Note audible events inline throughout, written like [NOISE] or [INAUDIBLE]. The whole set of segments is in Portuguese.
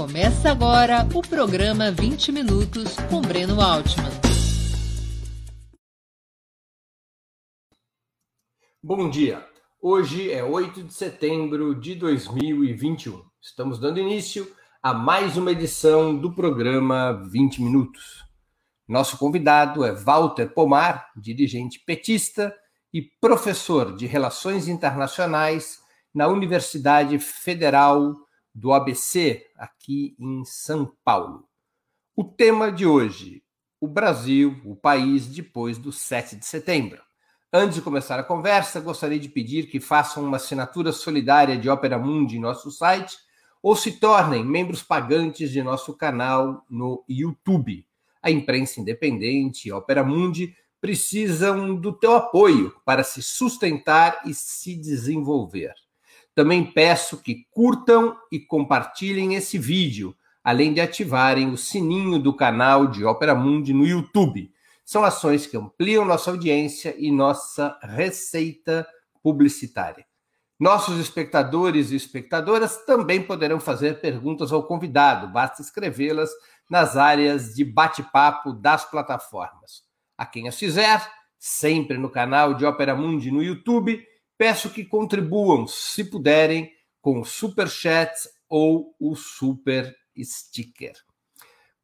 Começa agora o programa 20 Minutos com Breno Altman. Bom dia. Hoje é 8 de setembro de 2021. Estamos dando início a mais uma edição do programa 20 Minutos. Nosso convidado é Walter Pomar, dirigente petista e professor de Relações Internacionais na Universidade Federal do ABC, aqui em São Paulo. O tema de hoje: o Brasil, o país depois do 7 de setembro. Antes de começar a conversa, gostaria de pedir que façam uma assinatura solidária de Opera Mundi em nosso site ou se tornem membros pagantes de nosso canal no YouTube. A imprensa independente e Opera Mundi precisam do teu apoio para se sustentar e se desenvolver. Também peço que curtam e compartilhem esse vídeo, além de ativarem o sininho do canal de Opera Mundi no YouTube. São ações que ampliam nossa audiência e nossa receita publicitária. Nossos espectadores e espectadoras também poderão fazer perguntas ao convidado, basta escrevê-las nas áreas de bate-papo das plataformas. A quem as fizer, sempre no canal de Opera Mundi no YouTube, Peço que contribuam, se puderem, com o Super Chat ou o Super Sticker.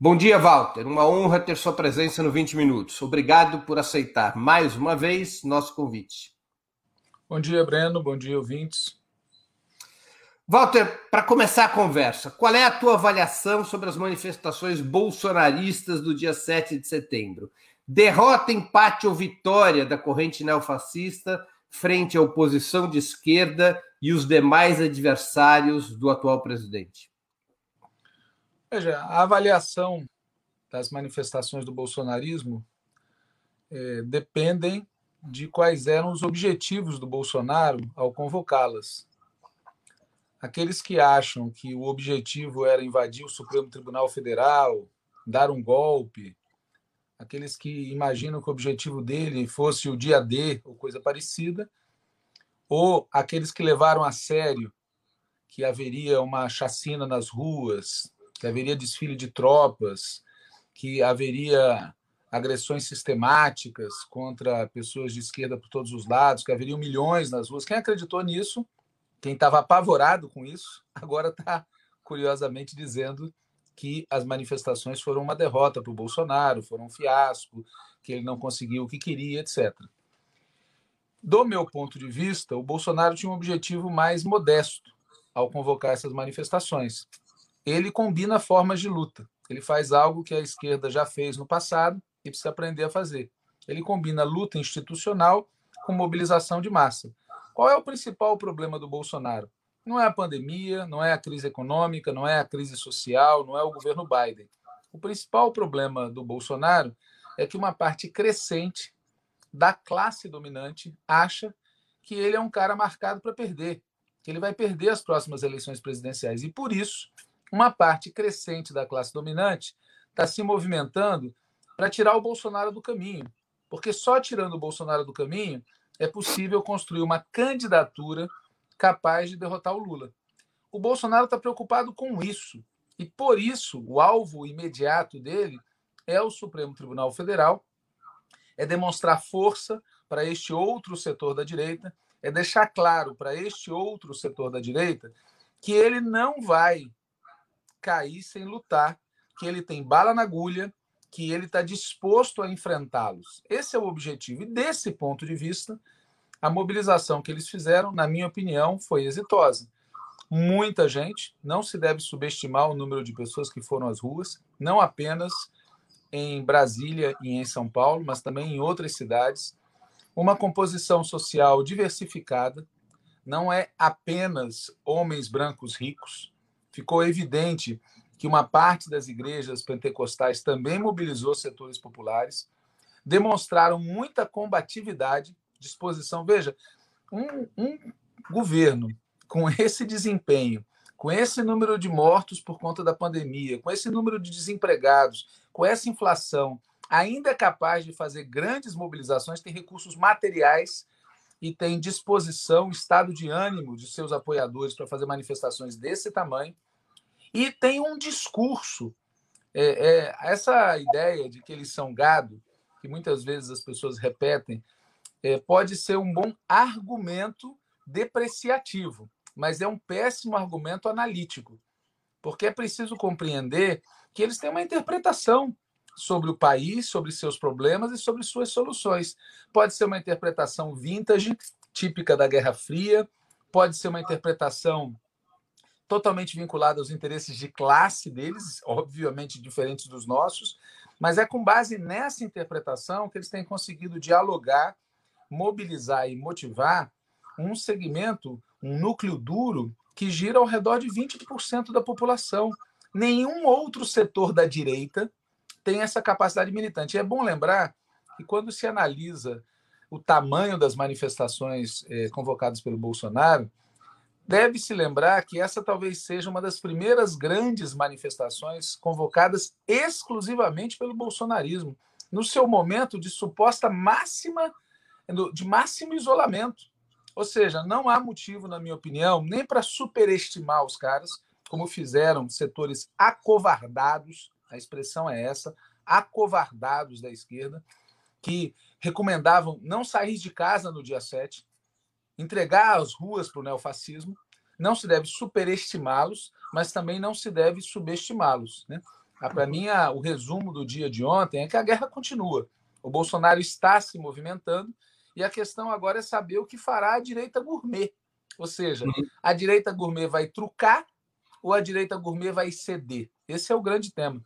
Bom dia, Walter. Uma honra ter sua presença no 20 Minutos. Obrigado por aceitar mais uma vez nosso convite. Bom dia, Breno. Bom dia, ouvintes. Walter, para começar a conversa, qual é a tua avaliação sobre as manifestações bolsonaristas do dia 7 de setembro? Derrota, empate ou vitória da corrente neofascista frente à oposição de esquerda e os demais adversários do atual presidente? Veja, a avaliação das manifestações do bolsonarismo é, dependem de quais eram os objetivos do Bolsonaro ao convocá-las. Aqueles que acham que o objetivo era invadir o Supremo Tribunal Federal, dar um golpe, aqueles que imaginam que o objetivo dele fosse o dia D ou coisa parecida, ou aqueles que levaram a sério que haveria uma chacina nas ruas, que haveria desfile de tropas, que haveria agressões sistemáticas contra pessoas de esquerda por todos os lados, que haveriam milhões nas ruas. Quem acreditou nisso, quem estava apavorado com isso, [LAUGHS] agora está curiosamente dizendo que as manifestações foram uma derrota para o Bolsonaro, foram um fiasco, que ele não conseguiu o que queria, etc. Do meu ponto de vista, o Bolsonaro tinha um objetivo mais modesto ao convocar essas manifestações. Ele combina formas de luta. Ele faz algo que a esquerda já fez no passado e precisa aprender a fazer. Ele combina luta institucional com mobilização de massa. Qual é o principal problema do Bolsonaro? Não é a pandemia, não é a crise econômica, não é a crise social, não é o governo Biden. O principal problema do Bolsonaro é que uma parte crescente da classe dominante acha que ele é um cara marcado para perder, que ele vai perder as próximas eleições presidenciais. E por isso, uma parte crescente da classe dominante está se movimentando para tirar o Bolsonaro do caminho. Porque só tirando o Bolsonaro do caminho é possível construir uma candidatura capaz de derrotar o Lula. O Bolsonaro está preocupado com isso. E por isso, o alvo imediato dele é o Supremo Tribunal Federal, é demonstrar força para este outro setor da direita, é deixar claro para este outro setor da direita que ele não vai cair sem lutar, que ele tem bala na agulha, que ele está disposto a enfrentá-los. Esse é o objetivo. E desse ponto de vista, a mobilização que eles fizeram, na minha opinião, foi exitosa. Muita gente, não se deve subestimar o número de pessoas que foram às ruas, não apenas em Brasília e em São Paulo, mas também em outras cidades. Uma composição social diversificada, não é apenas homens brancos ricos. Ficou evidente que uma parte das igrejas pentecostais também mobilizou setores populares, demonstraram muita combatividade disposição. Veja, um, um governo com [LAUGHS] esse desempenho, com esse número de mortos por conta da pandemia, com esse número de desempregados, com essa inflação, ainda é capaz de fazer grandes mobilizações, tem recursos materiais e tem disposição, estado de ânimo de seus apoiadores para fazer manifestações desse tamanho. e tem um discurso. É, é, essa ideia de que eles são gado, que muitas vezes as pessoas repetem, pode ser um bom argumento depreciativo, mas é um péssimo argumento analítico, porque é preciso compreender que eles têm uma interpretação sobre o país, sobre seus problemas e sobre suas soluções. Pode ser uma interpretação vintage, típica da Guerra Fria, pode ser uma interpretação totalmente vinculada aos interesses de classe deles, obviamente diferentes dos nossos, mas é com base nessa interpretação que eles têm conseguido dialogar, mobilizar e motivar um segmento, um núcleo duro que gira ao redor de 20% da população. Nenhum outro setor da direita tem essa capacidade militante. E é bom lembrar que quando se analisa o tamanho das manifestações eh, convocadas pelo Bolsonaro, deve-se lembrar que essa talvez seja uma das primeiras grandes manifestações convocadas exclusivamente pelo bolsonarismo, no seu momento de suposta máxima, de máximo isolamento. Ou seja, não há motivo, na minha opinião, nem para superestimar os caras, como fizeram setores acovardados a expressão é essa, acovardados da esquerda, que recomendavam não sair de casa no dia 7, entregar as ruas para o neofascismo. Não se deve superestimá-los, mas também não se deve subestimá-los. Né? Ah, para mim, o resumo do dia de ontem é que a guerra continua. O Bolsonaro está se movimentando e a questão agora é saber o que fará a direita gourmet. Ou seja, uhum. a direita gourmet vai trucar ou a direita gourmet vai ceder? Esse é o grande tema.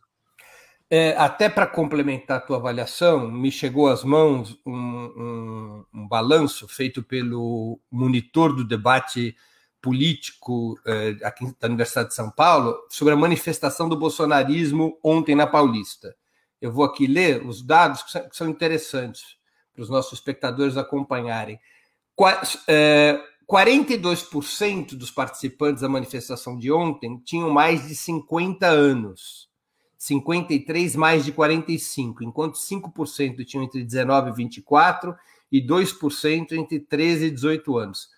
É, até para complementar a tua avaliação, me chegou às mãos um, um, um balanço feito pelo monitor do debate político é, aqui da Universidade de São Paulo sobre a manifestação do bolsonarismo ontem na Paulista. Eu vou aqui ler os dados que são interessantes para os nossos espectadores acompanharem. É, 42% dos participantes da manifestação de ontem tinham mais de 50 anos. 53 mais de 45, enquanto 5% tinham entre 19 e 24 e 2% entre 13 e 18 anos.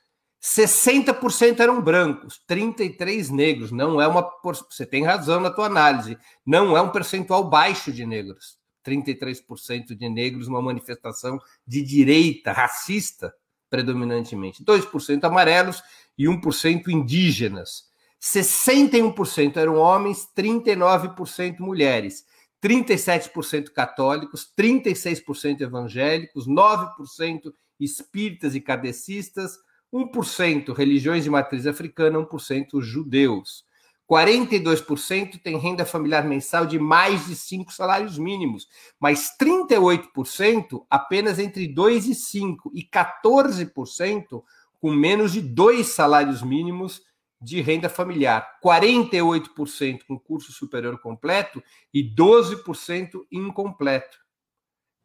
60% eram brancos, 33 negros. Não é uma você tem razão na tua análise, não é um percentual baixo de negros. 33% de negros numa manifestação de direita racista predominantemente, 2% amarelos e 1% indígenas. 61% eram homens, 39% mulheres, 37% católicos, 36% evangélicos, 9% espíritas e kardecistas, 1% religiões de matriz africana, 1% judeus. 42% tem renda familiar mensal de mais de 5 salários mínimos, mas 38% apenas entre 2 e 5 e 14% com menos de 2 salários mínimos de renda familiar, 48% com curso superior completo e 12% incompleto.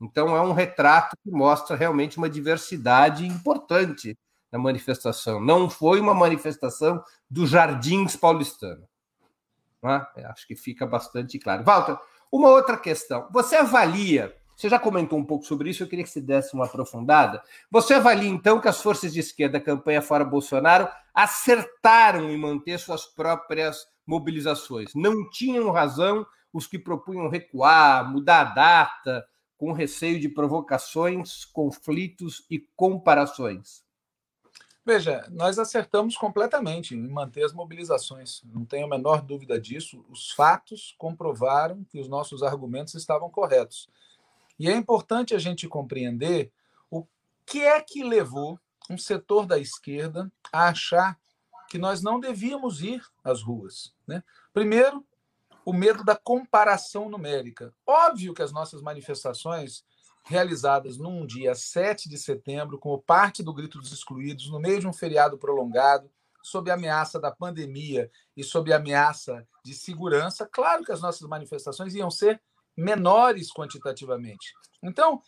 Então, é um retrato que mostra realmente uma diversidade importante na manifestação. Não foi uma manifestação dos jardins paulistanos. É? Acho que fica bastante claro. Walter, uma outra questão. Você avalia você já comentou um pouco sobre isso, eu queria que você desse uma aprofundada. Você avalia, então, que as forças de esquerda da campanha fora Bolsonaro acertaram em manter suas próprias mobilizações. Não tinham razão os que propunham recuar, mudar a data, com receio de provocações, conflitos e comparações. Veja, nós acertamos completamente em manter as mobilizações, não tenho a menor dúvida disso. Os fatos comprovaram que os nossos argumentos estavam corretos. E é importante a gente compreender o que é que levou um setor da esquerda a achar que nós não devíamos ir às ruas. Né? Primeiro, o medo da comparação numérica. Óbvio que as nossas manifestações realizadas num dia 7 de setembro, como parte do Grito dos Excluídos, no meio de um feriado prolongado, sob a ameaça da pandemia e sob a ameaça de segurança, claro que as nossas manifestações iam ser menores quantitativamente. Então,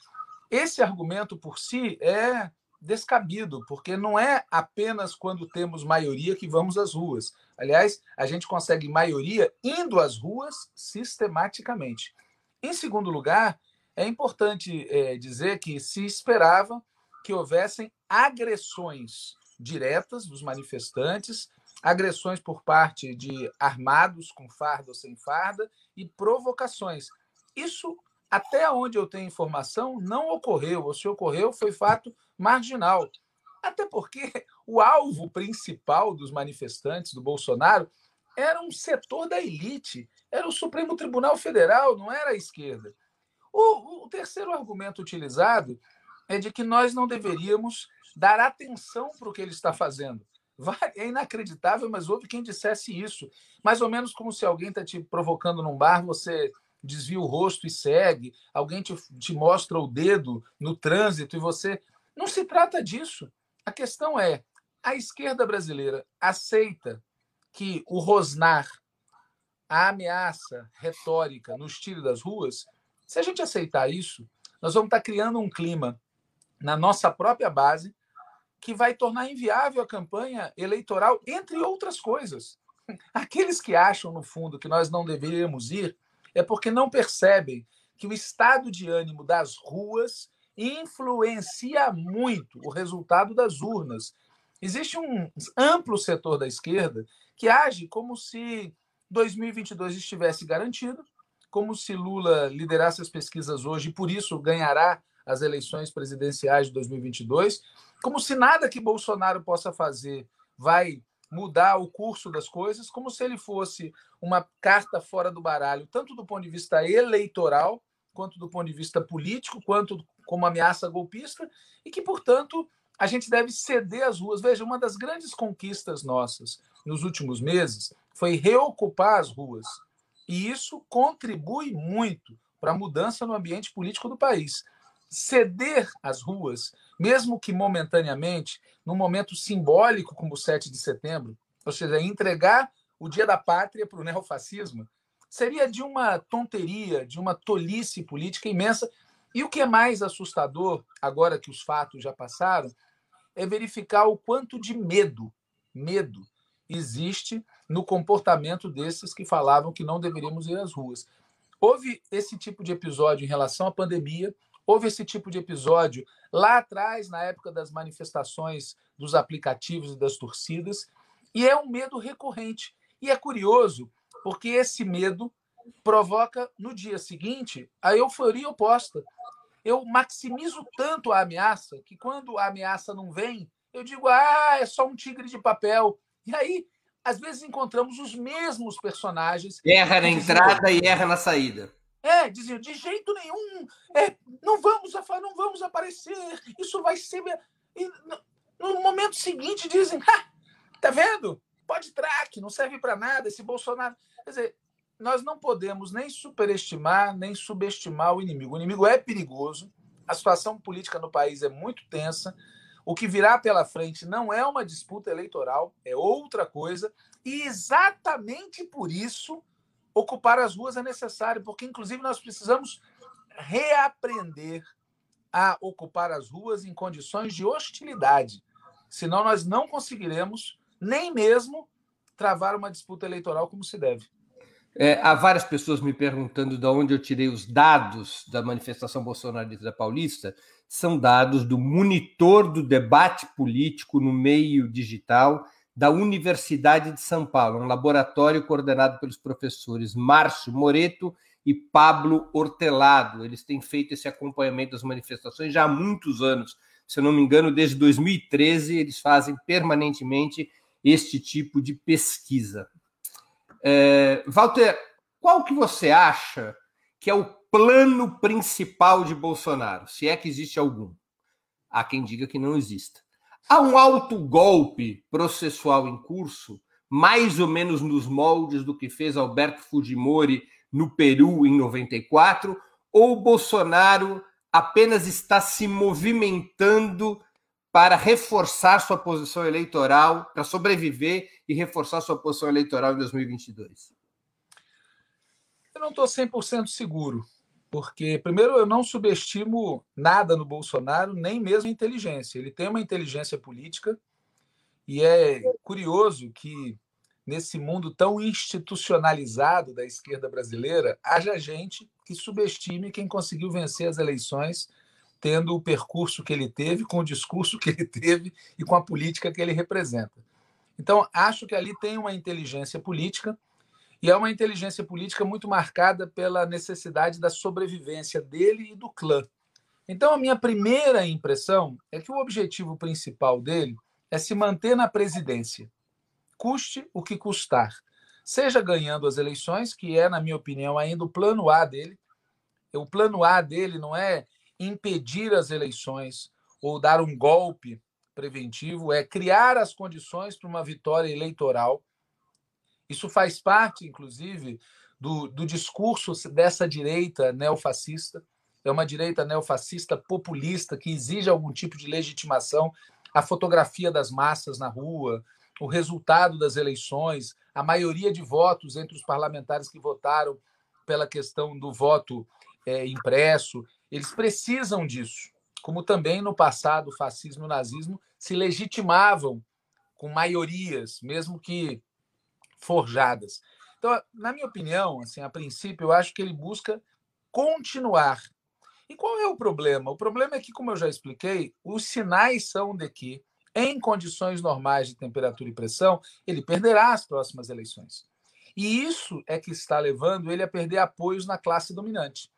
esse argumento por si é descabido, porque não é apenas quando temos maioria que vamos às ruas. Aliás, a gente consegue maioria indo às ruas sistematicamente. Em segundo lugar, é importante é, dizer que se esperava que houvessem agressões diretas dos manifestantes agressões por parte de armados, com farda ou sem farda, e provocações. Isso, até onde eu tenho informação, não ocorreu, ou se ocorreu, foi fato marginal. Até porque o alvo principal dos manifestantes do Bolsonaro era um setor da elite, era o Supremo Tribunal Federal, não era a esquerda. O, o terceiro argumento utilizado é de que nós não deveríamos dar atenção para o que ele está fazendo. É inacreditável, mas houve quem dissesse isso. Mais ou menos como se alguém está te provocando num bar, você desvia o rosto e segue, alguém te, te mostra o dedo no trânsito e você. Não se trata disso. A questão é: a esquerda brasileira aceita que o rosnar, a ameaça retórica nos tire das ruas? Se a gente aceitar isso, nós vamos estar criando um clima na nossa própria base que vai tornar inviável a campanha eleitoral, entre outras coisas. Aqueles que acham, no fundo, que nós não deveríamos ir, é porque não percebem que o estado de ânimo das ruas influencia muito o resultado das urnas. Existe um amplo setor da esquerda que age como se 2022 estivesse garantido, como se Lula liderasse as pesquisas hoje e por isso ganhará as eleições presidenciais de 2022, como se nada que Bolsonaro possa fazer vai mudar o curso das coisas, como se ele fosse uma carta fora do baralho, tanto do ponto de vista eleitoral, quanto do ponto de vista político, quanto como ameaça golpista, e que, portanto, a gente deve ceder as ruas. Veja, uma das grandes conquistas nossas nos últimos meses foi reocupar as ruas. E isso contribui muito para a mudança no ambiente político do país ceder as ruas, mesmo que momentaneamente, num momento simbólico como o 7 de setembro, ou seja, entregar o Dia da Pátria para o neofascismo, seria de uma tonteria, de uma tolice política imensa. E o que é mais assustador, agora que os fatos já passaram, é verificar o quanto de medo, medo, existe no comportamento desses que falavam que não deveríamos ir às ruas. Houve esse tipo de episódio em relação à pandemia, Houve esse tipo de episódio lá atrás, na época das manifestações dos aplicativos e das torcidas, e é um medo recorrente. E é curioso, porque esse medo provoca no dia seguinte a euforia oposta. Eu maximizo tanto a ameaça que quando a ameaça não vem, eu digo: ah, é só um tigre de papel. E aí, às vezes, encontramos os mesmos personagens. Erra na entrada e erra na saída. É, diziam, de jeito nenhum, é, não vamos não vamos aparecer, isso vai ser. E no, no momento seguinte dizem, tá vendo? Pode traque, não serve para nada esse Bolsonaro. Quer dizer, nós não podemos nem superestimar, nem subestimar o inimigo. O inimigo é perigoso, a situação política no país é muito tensa. O que virá pela frente não é uma disputa eleitoral, é outra coisa. E exatamente por isso ocupar as ruas é necessário, porque, inclusive, nós precisamos reaprender a ocupar as ruas em condições de hostilidade. Senão, nós não conseguiremos nem mesmo travar uma disputa eleitoral como se deve. É, há várias pessoas me perguntando de onde eu tirei os dados da manifestação bolsonarista paulista. São dados do monitor do debate político no meio digital da Universidade de São Paulo, um laboratório coordenado pelos professores Márcio Moreto e Pablo Hortelado. Eles têm feito esse acompanhamento das manifestações já há muitos anos. Se eu não me engano, desde 2013, eles fazem permanentemente este tipo de pesquisa. É, Walter, qual que você acha que é o plano principal de Bolsonaro, se é que existe algum? Há quem diga que não exista. Há um alto golpe processual em curso, mais ou menos nos moldes do que fez Alberto Fujimori no Peru em 94, ou Bolsonaro apenas está se movimentando para reforçar sua posição eleitoral, para sobreviver e reforçar sua posição eleitoral em 2022? Eu não estou 100% seguro. Porque, primeiro, eu não subestimo nada no Bolsonaro, nem mesmo a inteligência. Ele tem uma inteligência política e é curioso que, nesse mundo tão institucionalizado da esquerda brasileira, haja gente que subestime quem conseguiu vencer as eleições tendo o percurso que ele teve, com o discurso que ele teve e com a política que ele representa. Então, acho que ali tem uma inteligência política, e é uma inteligência política muito marcada pela necessidade da sobrevivência dele e do clã. Então, a minha primeira impressão é que o objetivo principal dele é se manter na presidência, custe o que custar. Seja ganhando as eleições, que é, na minha opinião, ainda o plano A dele. O plano A dele não é impedir as eleições ou dar um golpe preventivo, é criar as condições para uma vitória eleitoral. Isso faz parte, inclusive, do, do discurso dessa direita neofascista. É uma direita neofascista populista que exige algum tipo de legitimação. A fotografia das massas na rua, o resultado das eleições, a maioria de votos entre os parlamentares que votaram pela questão do voto é, impresso, eles precisam disso. Como também no passado o fascismo e o nazismo se legitimavam com maiorias, mesmo que forjadas. Então, na minha opinião, assim, a princípio, eu acho que ele busca continuar. E qual é o problema? O problema é que, como eu já expliquei, os sinais são de que em condições normais de temperatura e pressão, ele perderá as próximas eleições. E isso é que está levando ele a perder apoios na classe dominante.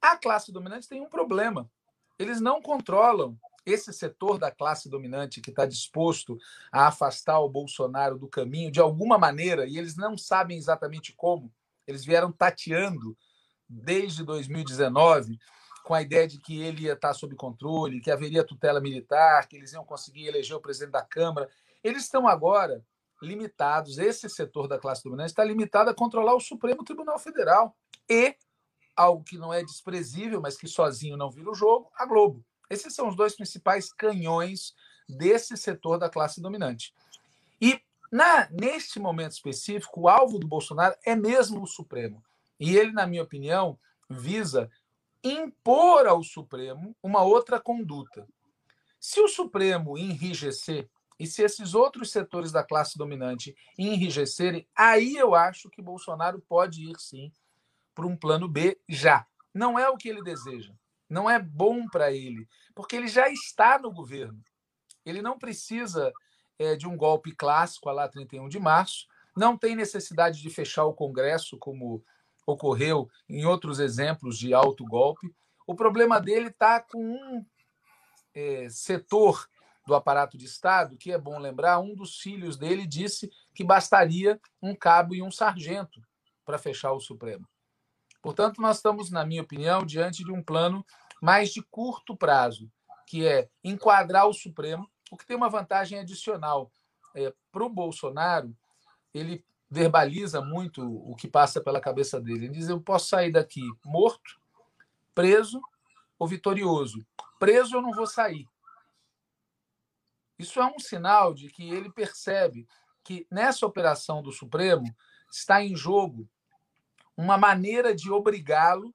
A classe dominante tem um problema. Eles não controlam esse setor da classe dominante que está disposto a afastar o Bolsonaro do caminho de alguma maneira, e eles não sabem exatamente como. Eles vieram tateando desde 2019 com a ideia de que ele ia estar sob controle, que haveria tutela militar, que eles iam conseguir eleger o presidente da Câmara. Eles estão agora limitados, esse setor da classe dominante está limitado a controlar o Supremo Tribunal Federal e algo que não é desprezível, mas que sozinho não vira o jogo, a Globo. Esses são os dois principais canhões desse setor da classe dominante. E na neste momento específico, o alvo do Bolsonaro é mesmo o Supremo. E ele, na minha opinião, visa impor ao Supremo uma outra conduta. Se o Supremo enrijecer e se esses outros setores da classe dominante enrijecerem, aí eu acho que Bolsonaro pode ir sim para um plano B já. Não é o que ele deseja. Não é bom para ele, porque ele já está no governo. Ele não precisa é, de um golpe clássico a lá 31 de março, não tem necessidade de fechar o Congresso, como ocorreu em outros exemplos de alto golpe. O problema dele está com um é, setor do aparato de Estado, que é bom lembrar, um dos filhos dele disse que bastaria um cabo e um sargento para fechar o Supremo. Portanto, nós estamos, na minha opinião, diante de um plano mais de curto prazo, que é enquadrar o Supremo, o que tem uma vantagem adicional. É, para o Bolsonaro, ele verbaliza muito o que passa pela cabeça dele. Ele diz: Eu posso sair daqui morto, preso ou vitorioso. Preso eu não vou sair. Isso é um sinal de que ele percebe que nessa operação do Supremo está em jogo uma maneira de obrigá-lo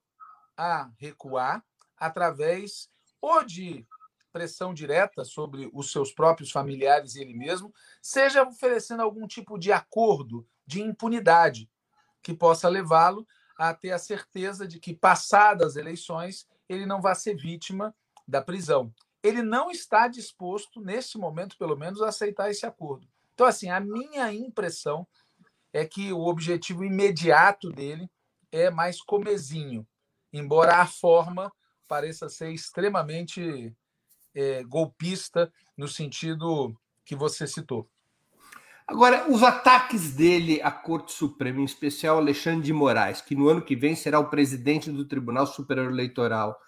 a recuar através ou de pressão direta sobre os seus próprios familiares e ele mesmo, seja oferecendo algum tipo de acordo de impunidade que possa levá-lo a ter a certeza de que, passadas as eleições, ele não vai ser vítima da prisão. Ele não está disposto, neste momento, pelo menos, a aceitar esse acordo. Então, assim, a minha impressão é que o objetivo imediato dele é mais comezinho, embora a forma pareça ser extremamente é, golpista no sentido que você citou. Agora, os ataques dele à Corte Suprema, em especial Alexandre de Moraes, que no ano que vem será o presidente do Tribunal Superior Eleitoral,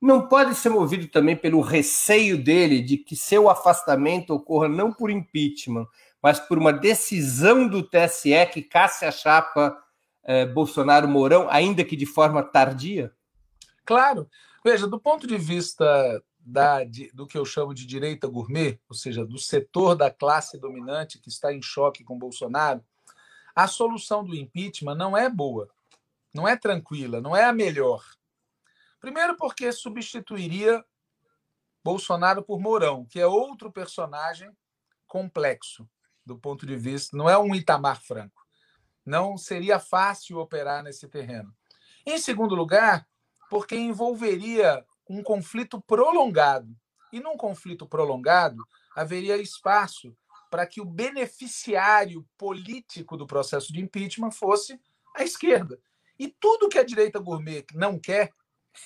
não pode ser movido também pelo receio dele de que seu afastamento ocorra não por impeachment, mas por uma decisão do TSE que casse a chapa eh, Bolsonaro-Mourão, ainda que de forma tardia? Claro. Veja, do ponto de vista da, de, do que eu chamo de direita gourmet, ou seja, do setor da classe dominante que está em choque com Bolsonaro, a solução do impeachment não é boa, não é tranquila, não é a melhor. Primeiro, porque substituiria Bolsonaro por Mourão, que é outro personagem complexo do ponto de vista, não é um Itamar Franco. Não seria fácil operar nesse terreno. Em segundo lugar, porque envolveria um conflito prolongado. E num conflito prolongado, haveria espaço para que o beneficiário político do processo de impeachment fosse a esquerda. E tudo que a direita gourmet não quer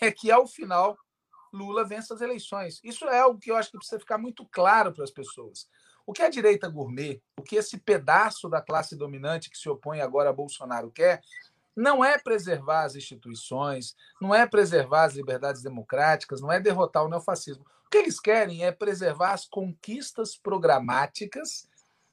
é que, ao final, Lula vença as eleições. Isso é algo que eu acho que precisa ficar muito claro para as pessoas. O que a direita gourmet, o que esse pedaço da classe dominante que se opõe agora a Bolsonaro quer, não é preservar as instituições, não é preservar as liberdades democráticas, não é derrotar o neofascismo. O que eles querem é preservar as conquistas programáticas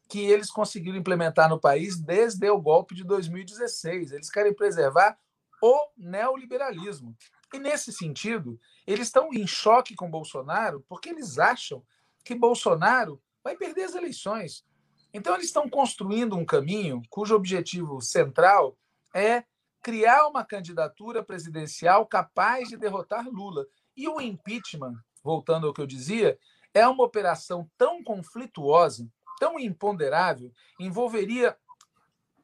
que eles conseguiram implementar no país desde o golpe de 2016. Eles querem preservar o neoliberalismo. E, nesse sentido, eles estão em choque com Bolsonaro porque eles acham que Bolsonaro vai perder as eleições. Então, eles estão construindo um caminho cujo objetivo central é criar uma candidatura presidencial capaz de derrotar Lula. E o impeachment, voltando ao que eu dizia, é uma operação tão conflituosa, tão imponderável, envolveria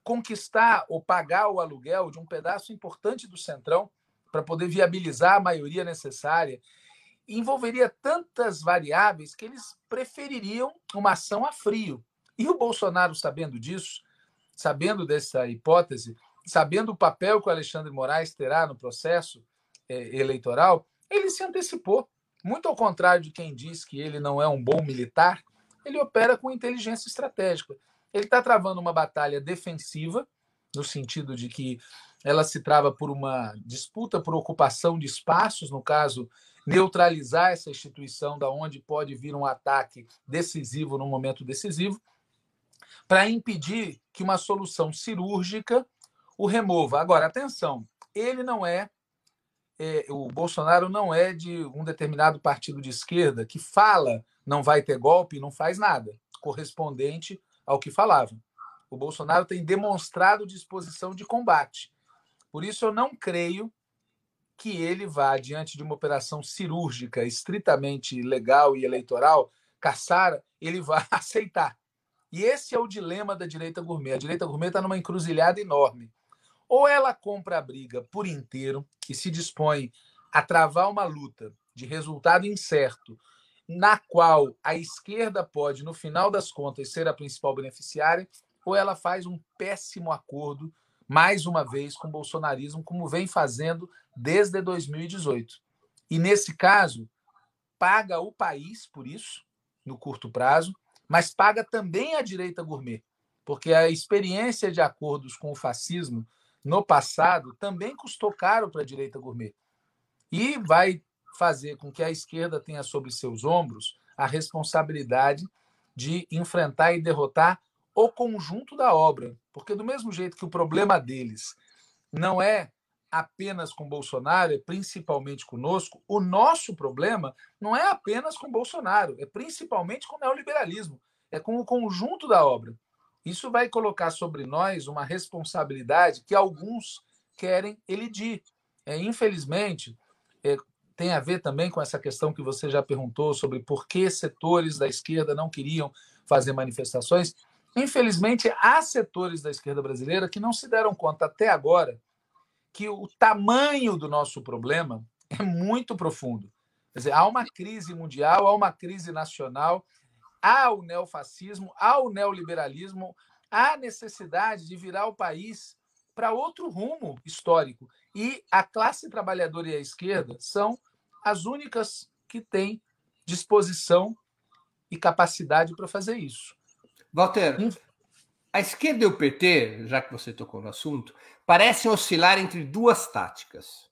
conquistar ou pagar o aluguel de um pedaço importante do Centrão para poder viabilizar a maioria necessária, envolveria tantas variáveis que eles prefeririam uma ação a frio. E o Bolsonaro, sabendo disso, sabendo dessa hipótese, sabendo o papel que o Alexandre Moraes terá no processo é, eleitoral, ele se antecipou. Muito ao contrário de quem diz que ele não é um bom militar, ele opera com inteligência estratégica. Ele está travando uma batalha defensiva, no sentido de que ela se trava por uma disputa por ocupação de espaços, no caso, neutralizar essa instituição da onde pode vir um ataque decisivo no momento decisivo, para impedir que uma solução cirúrgica o remova. Agora, atenção, ele não é, é, o Bolsonaro não é de um determinado partido de esquerda que fala não vai ter golpe e não faz nada, correspondente ao que falava. O Bolsonaro tem demonstrado disposição de combate. Por isso, eu não creio que ele vá, diante de uma operação cirúrgica estritamente legal e eleitoral, caçar, ele vai [LAUGHS] aceitar. E esse é o dilema da direita gourmet. A direita gourmet está numa encruzilhada enorme. Ou ela compra a briga por inteiro e se dispõe a travar uma luta de resultado incerto, na qual a esquerda pode, no final das contas, ser a principal beneficiária, ou ela faz um péssimo acordo mais uma vez com o bolsonarismo, como vem fazendo desde 2018. E nesse caso, paga o país por isso, no curto prazo, mas paga também a direita gourmet, porque a experiência de acordos com o fascismo no passado também custou caro para a direita gourmet. E vai fazer com que a esquerda tenha sobre seus ombros a responsabilidade de enfrentar e derrotar o conjunto da obra. Porque, do mesmo jeito que o problema deles não é apenas com Bolsonaro, é principalmente conosco, o nosso problema não é apenas com Bolsonaro, é principalmente com o neoliberalismo, é com o conjunto da obra. Isso vai colocar sobre nós uma responsabilidade que alguns querem elidir. É, infelizmente, é, tem a ver também com essa questão que você já perguntou sobre por que setores da esquerda não queriam fazer manifestações. Infelizmente, há setores da esquerda brasileira que não se deram conta até agora que o tamanho do nosso problema é muito profundo. Quer dizer, há uma crise mundial, há uma crise nacional, há o neofascismo, há o neoliberalismo, há necessidade de virar o país para outro rumo histórico. E a classe trabalhadora e a esquerda são as únicas que têm disposição e capacidade para fazer isso. Walter, a esquerda e o PT, já que você tocou no assunto, parecem oscilar entre duas táticas.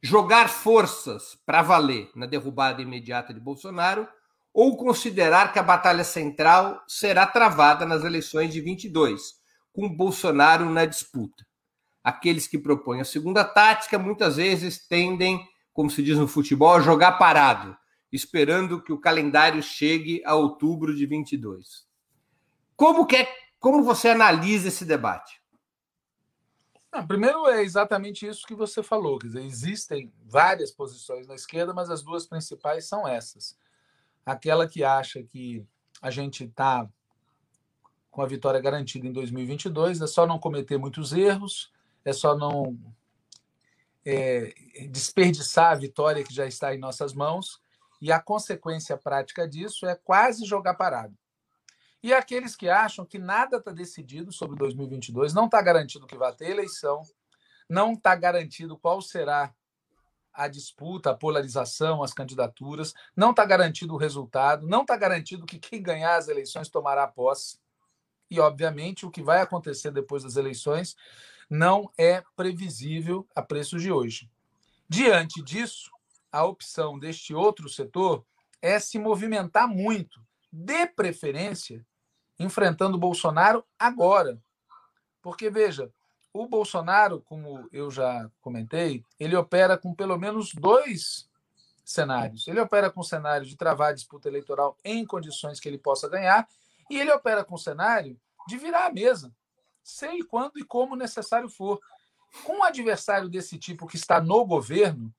Jogar forças para valer na derrubada imediata de Bolsonaro ou considerar que a batalha central será travada nas eleições de 22, com Bolsonaro na disputa. Aqueles que propõem a segunda tática muitas vezes tendem, como se diz no futebol, a jogar parado, esperando que o calendário chegue a outubro de 22. Como, que é, como você analisa esse debate? Não, primeiro é exatamente isso que você falou. Quer dizer, existem várias posições na esquerda, mas as duas principais são essas. Aquela que acha que a gente está com a vitória garantida em 2022, é só não cometer muitos erros, é só não é, desperdiçar a vitória que já está em nossas mãos, e a consequência prática disso é quase jogar parado. E aqueles que acham que nada está decidido sobre 2022, não está garantido que vai ter eleição, não está garantido qual será a disputa, a polarização, as candidaturas, não está garantido o resultado, não está garantido que quem ganhar as eleições tomará posse. E, obviamente, o que vai acontecer depois das eleições não é previsível a preços de hoje. Diante disso, a opção deste outro setor é se movimentar muito, de preferência, enfrentando o Bolsonaro agora. Porque, veja, o Bolsonaro, como eu já comentei, ele opera com pelo menos dois cenários. Ele opera com o cenário de travar a disputa eleitoral em condições que ele possa ganhar, e ele opera com o cenário de virar a mesa, sei quando e como necessário for. Com um adversário desse tipo que está no governo,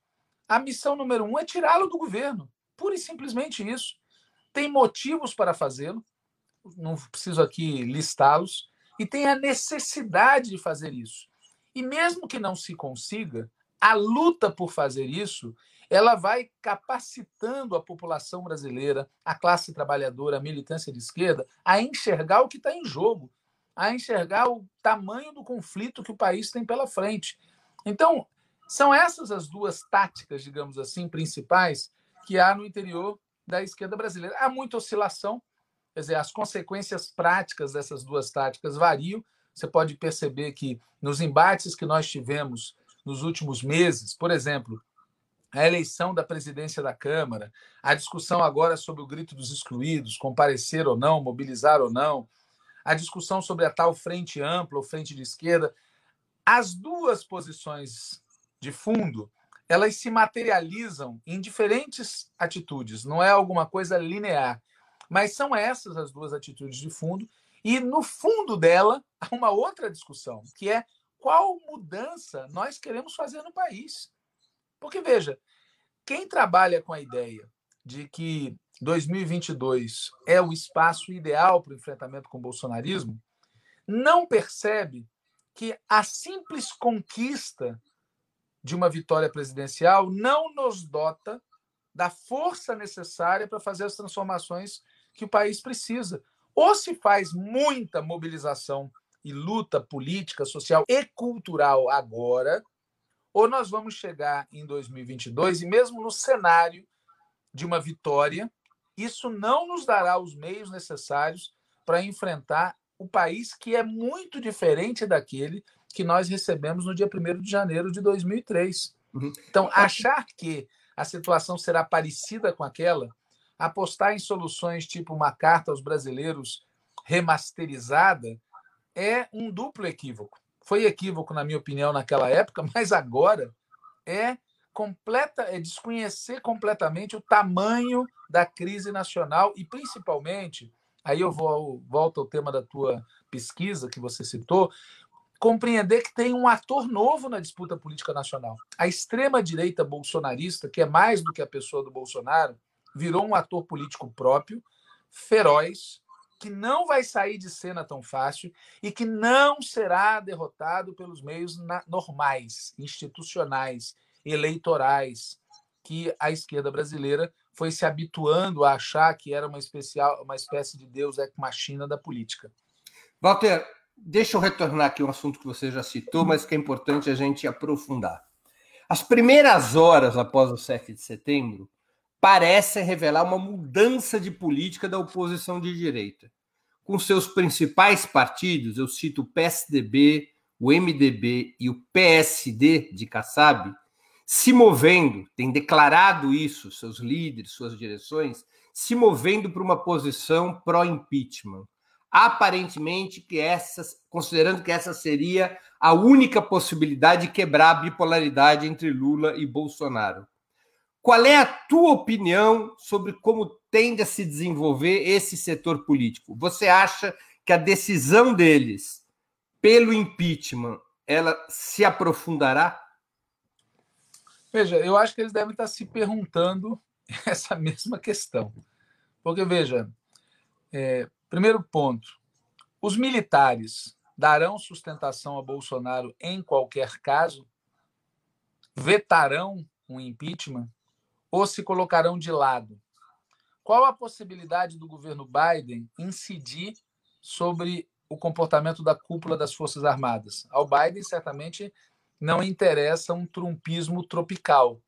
a missão número um é tirá-lo do governo. Pura e simplesmente isso. Tem motivos para fazê-lo, não preciso aqui listá-los, e tem a necessidade de fazer isso. E mesmo que não se consiga, a luta por fazer isso, ela vai capacitando a população brasileira, a classe trabalhadora, a militância de esquerda, a enxergar o que está em jogo, a enxergar o tamanho do conflito que o país tem pela frente. Então, são essas as duas táticas, digamos assim, principais que há no interior da esquerda brasileira. Há muita oscilação, Quer dizer, as consequências práticas dessas duas táticas variam. Você pode perceber que nos embates que nós tivemos nos últimos meses, por exemplo, a eleição da presidência da Câmara, a discussão agora sobre o grito dos excluídos, comparecer ou não, mobilizar ou não, a discussão sobre a tal frente ampla ou frente de esquerda, as duas posições de fundo, elas se materializam em diferentes atitudes, não é alguma coisa linear. Mas são essas as duas atitudes de fundo, e no fundo dela há uma outra discussão, que é qual mudança nós queremos fazer no país. Porque, veja, quem trabalha com a ideia de que 2022 é o espaço ideal para o enfrentamento com o bolsonarismo, não percebe que a simples conquista de uma vitória presidencial não nos dota da força necessária para fazer as transformações que o país precisa. Ou se faz muita mobilização e luta política, social e cultural agora, ou nós vamos chegar em 2022 e mesmo no cenário de uma vitória, isso não nos dará os meios necessários para enfrentar o país que é muito diferente daquele que nós recebemos no dia 1 de janeiro de 2003. Uhum. Então, achar que a situação será parecida com aquela apostar em soluções tipo uma carta aos brasileiros remasterizada é um duplo equívoco. Foi equívoco, na minha opinião, naquela época, [LAUGHS] mas agora é completa é desconhecer completamente o tamanho da crise nacional e principalmente aí eu vou volto ao tema da tua pesquisa que você citou compreender que tem um ator novo na disputa política nacional a extrema direita bolsonarista que é mais do que a pessoa do Bolsonaro virou um ator político próprio, feroz, que não vai sair de cena tão fácil e que não será derrotado pelos meios normais, institucionais, eleitorais, que a esquerda brasileira foi se habituando a achar que era uma, especial, uma espécie de deus ex machina da política. Walter, deixa eu retornar aqui um assunto que você já citou, mas que é importante a gente aprofundar. As primeiras horas após o 7 de setembro, parecem revelar uma mudança de política da oposição de direita. Com seus principais partidos, eu cito o PSDB, o MDB e o PSD de Kassab, se movendo, tem declarado isso, seus líderes, suas direções, se movendo para uma posição pró-impeachment. Aparentemente, que essas, considerando que essa seria a única possibilidade de quebrar a bipolaridade entre Lula e Bolsonaro. Qual é a tua opinião sobre como tende a se desenvolver esse setor político? Você acha que a decisão deles pelo impeachment ela se aprofundará? Veja, eu acho que eles devem estar se perguntando [LAUGHS] essa mesma questão. Porque, veja, é, primeiro ponto: os militares darão sustentação a Bolsonaro em qualquer caso? Vetarão um impeachment? Ou se colocarão de lado. qual a possibilidade do governo Biden incidir sobre o comportamento da cúpula das Forças Armadas? Ao Biden, certamente, não interessa um trumpismo tropical,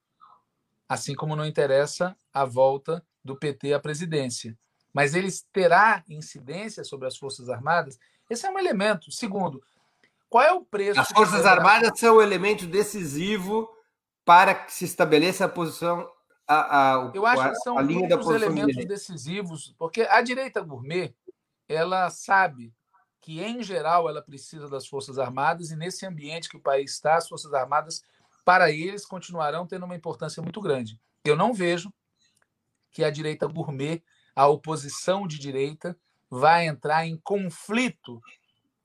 assim como não interessa a volta do PT à presidência. Mas ele terá incidência sobre as Forças Armadas? Esse é um elemento. Segundo, qual é o preço? As Forças Armadas são o elemento decisivo para que se estabeleça a posição. A, a, Eu acho que são a linha elementos de decisivos, porque a direita gourmet ela sabe que, em geral, ela precisa das Forças Armadas, e nesse ambiente que o país está, as Forças Armadas, para eles, continuarão tendo uma importância muito grande. Eu não vejo que a direita gourmet, a oposição de direita, vai entrar em conflito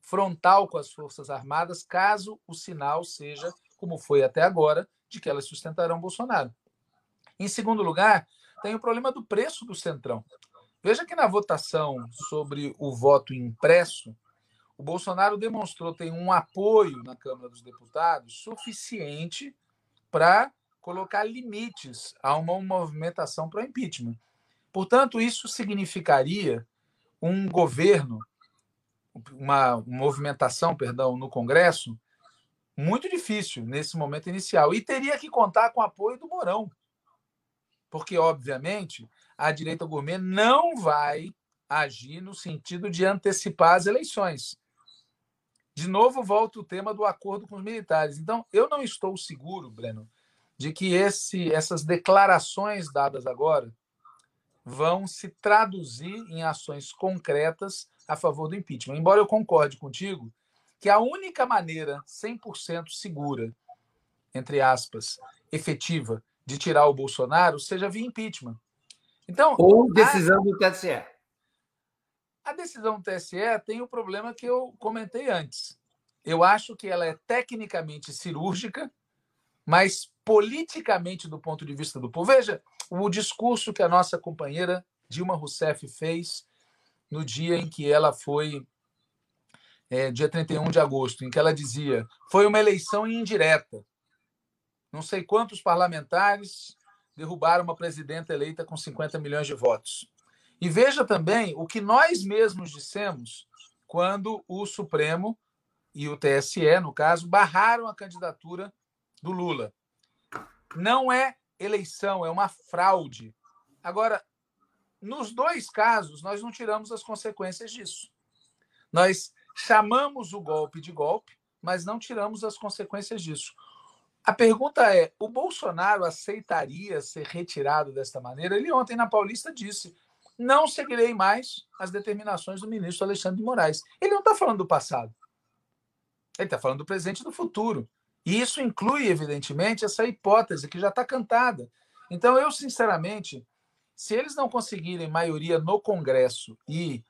frontal com as Forças Armadas, caso o sinal seja, como foi até agora, de que elas sustentarão Bolsonaro. Em segundo lugar, tem o problema do preço do Centrão. Veja que na votação sobre o voto impresso, o Bolsonaro demonstrou ter um apoio na Câmara dos Deputados suficiente para colocar limites a uma movimentação para o impeachment. Portanto, isso significaria um governo, uma movimentação, perdão, no Congresso muito difícil nesse momento inicial e teria que contar com o apoio do Mourão. Porque, obviamente, a direita gourmet não vai agir no sentido de antecipar as eleições. De novo, volta o tema do acordo com os militares. Então, eu não estou seguro, Breno, de que esse, essas declarações dadas agora vão se traduzir em ações concretas a favor do impeachment. Embora eu concorde contigo que a única maneira 100% segura, entre aspas, efetiva, de tirar o Bolsonaro seja via impeachment. Então, Ou decisão a, do TSE. A decisão do TSE tem o problema que eu comentei antes. Eu acho que ela é tecnicamente cirúrgica, mas politicamente, do ponto de vista do povo. Veja o discurso que a nossa companheira Dilma Rousseff fez no dia em que ela foi, é, dia 31 de agosto, em que ela dizia: foi uma eleição indireta. Não sei quantos parlamentares derrubaram uma presidenta eleita com 50 milhões de votos. E veja também o que nós mesmos dissemos quando o Supremo e o TSE, no caso, barraram a candidatura do Lula. Não é eleição, é uma fraude. Agora, nos dois casos, nós não tiramos as consequências disso. Nós chamamos o golpe de golpe, mas não tiramos as consequências disso. A pergunta é: o Bolsonaro aceitaria ser retirado desta maneira? Ele ontem na Paulista disse: não seguirei mais as determinações do ministro Alexandre de Moraes. Ele não está falando do passado. Ele está falando do presente e do futuro. E isso inclui, evidentemente, essa hipótese que já está cantada. Então, eu, sinceramente, se eles não conseguirem maioria no Congresso e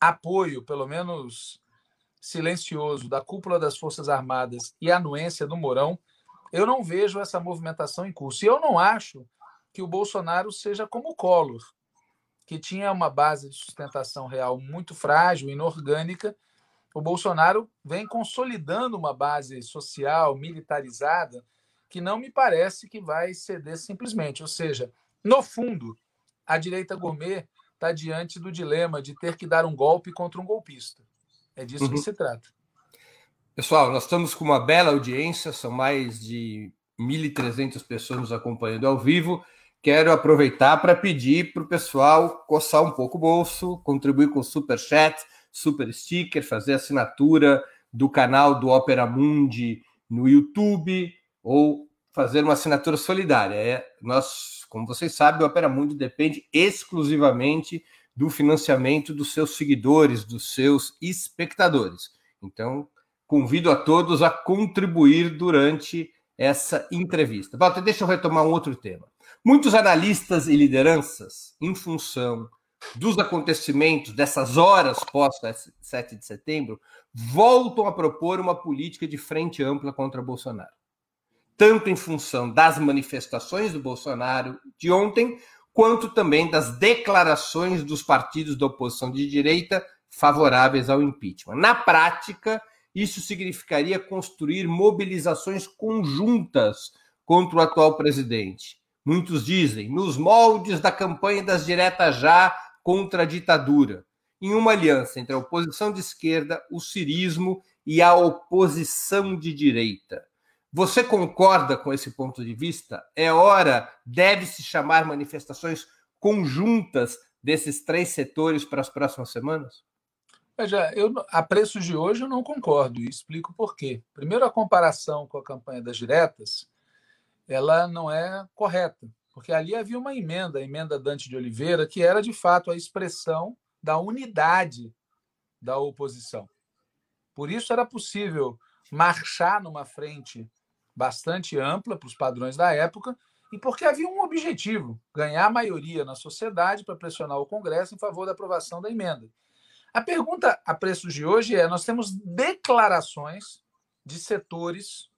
apoio, pelo menos silencioso, da cúpula das Forças Armadas e anuência do Mourão, eu não vejo essa movimentação em curso. E eu não acho que o Bolsonaro seja como o Collor, que tinha uma base de sustentação real muito frágil, inorgânica. O Bolsonaro vem consolidando uma base social militarizada que não me parece que vai ceder simplesmente. Ou seja, no fundo, a direita gourmet está diante do dilema de ter que dar um golpe contra um golpista. É disso uhum. que se trata. Pessoal, nós estamos com uma bela audiência, são mais de 1.300 pessoas nos acompanhando ao vivo. Quero aproveitar para pedir para o pessoal coçar um pouco o bolso, contribuir com super chat, super sticker, fazer assinatura do canal do Opera Mundi no YouTube ou fazer uma assinatura solidária. É, nós, como vocês sabem, o Opera Mundi depende exclusivamente do financiamento dos seus seguidores, dos seus espectadores. Então, Convido a todos a contribuir durante essa entrevista. Walter, deixa eu retomar um outro tema. Muitos analistas e lideranças, em função dos acontecimentos dessas horas pós 7 de setembro, voltam a propor uma política de frente ampla contra Bolsonaro. Tanto em função das manifestações do Bolsonaro de ontem, quanto também das declarações dos partidos da oposição de direita favoráveis ao impeachment. Na prática, isso significaria construir mobilizações conjuntas contra o atual presidente, Muitos dizem, nos moldes da campanha das diretas já contra a ditadura, em uma aliança entre a oposição de esquerda, o cirismo e a oposição de direita. Você concorda com esse ponto de vista? É hora, deve-se chamar manifestações conjuntas desses três setores para as próximas semanas? Veja, eu, a preços de hoje eu não concordo e explico por quê. Primeiro, a comparação com a campanha das diretas, ela não é correta, porque ali havia uma emenda, a emenda Dante de Oliveira, que era de fato a expressão da unidade da oposição. Por isso era possível marchar numa frente bastante ampla para os padrões da época e porque havia um objetivo: ganhar maioria na sociedade para pressionar o Congresso em favor da aprovação da emenda. A pergunta a preços de hoje é: nós temos declarações de setores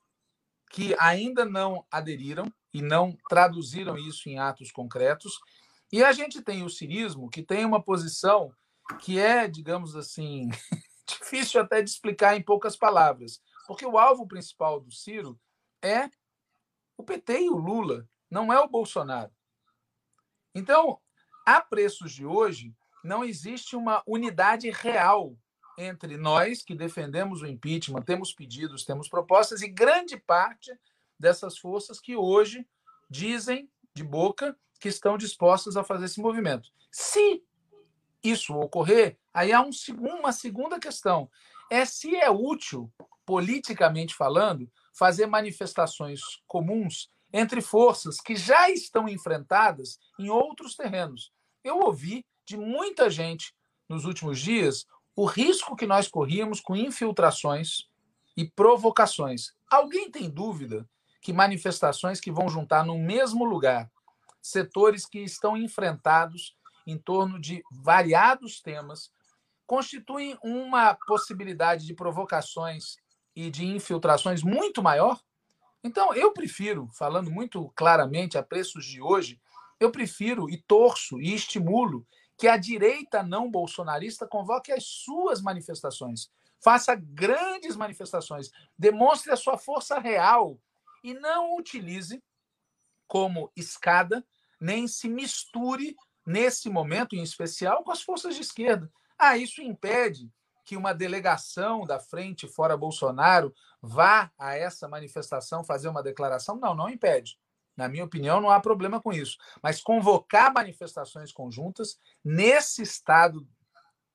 que ainda não aderiram e não traduziram isso em atos concretos, e a gente tem o cirismo, que tem uma posição que é, digamos assim, [LAUGHS] difícil até de explicar em poucas palavras, porque o alvo principal do Ciro é o PT e o Lula, não é o Bolsonaro. Então, a preços de hoje, não existe uma unidade real entre nós que defendemos o impeachment, temos pedidos, temos propostas, e grande parte dessas forças que hoje dizem de boca que estão dispostas a fazer esse movimento. Se isso ocorrer, aí há um, uma segunda questão: é se é útil, politicamente falando, fazer manifestações comuns entre forças que já estão enfrentadas em outros terrenos. Eu ouvi de muita gente nos últimos dias o risco que nós corríamos com infiltrações e provocações. Alguém tem dúvida que manifestações que vão juntar no mesmo lugar setores que estão enfrentados em torno de variados temas constituem uma possibilidade de provocações e de infiltrações muito maior? Então, eu prefiro, falando muito claramente a preços de hoje, eu prefiro e torço e estimulo que a direita não bolsonarista convoque as suas manifestações, faça grandes manifestações, demonstre a sua força real e não utilize como escada, nem se misture nesse momento em especial com as forças de esquerda. Ah, isso impede que uma delegação da frente fora Bolsonaro vá a essa manifestação fazer uma declaração? Não, não impede. Na minha opinião, não há problema com isso. Mas convocar manifestações conjuntas nesse estado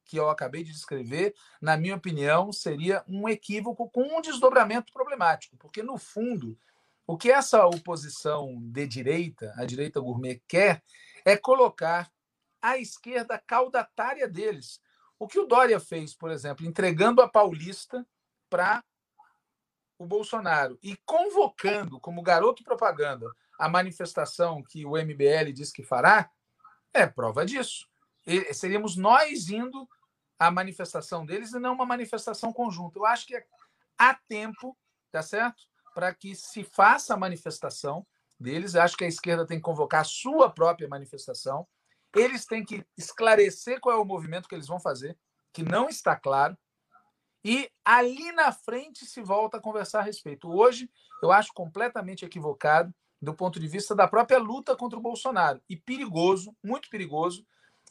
que eu acabei de descrever, na minha opinião, seria um equívoco com um desdobramento problemático, porque, no fundo, o que essa oposição de direita, a direita gourmet, quer é colocar a esquerda caudatária deles. O que o Dória fez, por exemplo, entregando a Paulista para o Bolsonaro e convocando como garoto propaganda a manifestação que o MBL diz que fará, é prova disso. E seríamos nós indo à manifestação deles e não uma manifestação conjunta. Eu acho que há tempo, tá certo? Para que se faça a manifestação deles. Eu acho que a esquerda tem que convocar a sua própria manifestação. Eles têm que esclarecer qual é o movimento que eles vão fazer, que não está claro. E ali na frente se volta a conversar a respeito. Hoje, eu acho completamente equivocado do ponto de vista da própria luta contra o Bolsonaro. E perigoso, muito perigoso,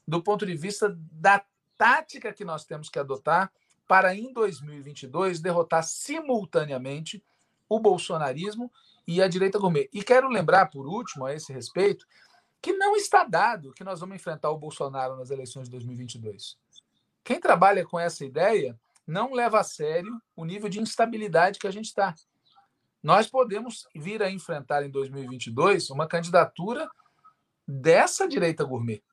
do ponto de vista da tática que nós temos que adotar para, em 2022, derrotar simultaneamente o bolsonarismo e a direita gourmet. E quero lembrar, por último, a esse respeito, que não está dado que nós vamos enfrentar o Bolsonaro nas eleições de 2022. Quem trabalha com essa ideia não leva a sério o nível de instabilidade que a gente está nós podemos vir a enfrentar em 2022 uma candidatura dessa direita gourmet.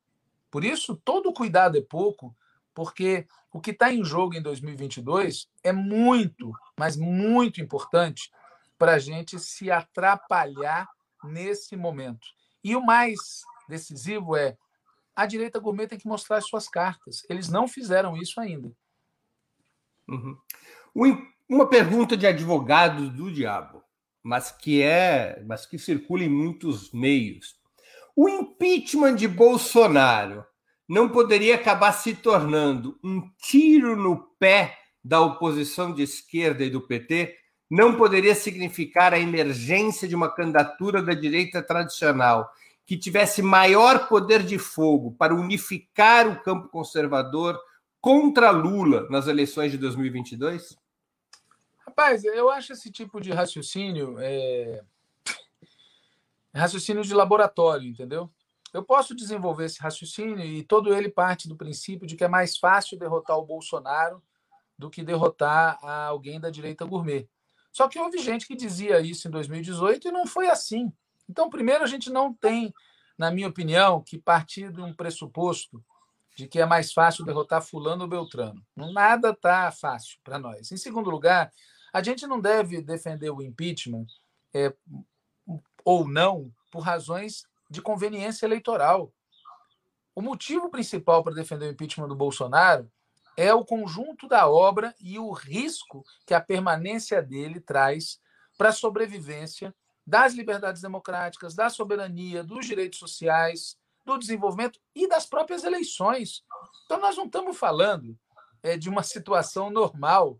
Por isso, todo cuidado é pouco, porque o que está em jogo em 2022 é muito, mas muito importante para a gente se atrapalhar nesse momento. E o mais decisivo é a direita gourmet tem que mostrar as suas cartas. Eles não fizeram isso ainda. Uhum. Uma pergunta de advogado do diabo, mas que é, mas que circula em muitos meios. O impeachment de Bolsonaro não poderia acabar se tornando um tiro no pé da oposição de esquerda e do PT, não poderia significar a emergência de uma candidatura da direita tradicional que tivesse maior poder de fogo para unificar o campo conservador contra Lula nas eleições de 2022? Rapaz, eu acho esse tipo de raciocínio é... raciocínio de laboratório, entendeu? Eu posso desenvolver esse raciocínio e todo ele parte do princípio de que é mais fácil derrotar o Bolsonaro do que derrotar alguém da direita gourmet. Só que houve gente que dizia isso em 2018 e não foi assim. Então, primeiro, a gente não tem, na minha opinião, que partir de um pressuposto de que é mais fácil derrotar Fulano ou Beltrano. Nada está fácil para nós. Em segundo lugar, a gente não deve defender o impeachment é, ou não por razões de conveniência eleitoral. O motivo principal para defender o impeachment do Bolsonaro é o conjunto da obra e o risco que a permanência dele traz para a sobrevivência das liberdades democráticas, da soberania, dos direitos sociais, do desenvolvimento e das próprias eleições. Então, nós não estamos falando é, de uma situação normal.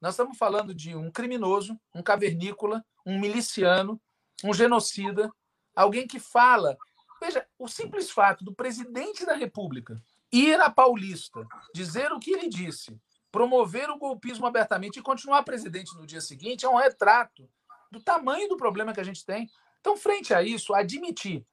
Nós estamos falando de um criminoso, um cavernícola, um miliciano, um genocida, alguém que fala. Veja, o simples fato do presidente da República ir à Paulista, dizer o que ele disse, promover o golpismo abertamente e continuar presidente no dia seguinte é um retrato do tamanho do problema que a gente tem. Então, frente a isso, admitir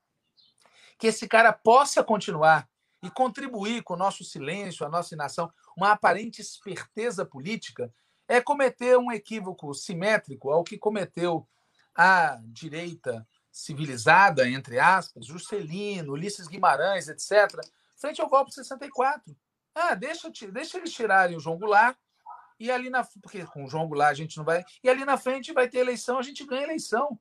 que esse cara possa continuar e contribuir com o nosso silêncio, a nossa inação, uma aparente esperteza política, é cometer um equívoco simétrico ao que cometeu a direita civilizada, entre aspas, Juscelino, Ulisses Guimarães, etc., frente ao golpe de 64. Ah, deixa, deixa eles tirarem o João Goulart e ali na porque com o João Goulart a gente não vai e ali na frente vai ter eleição, a gente ganha eleição.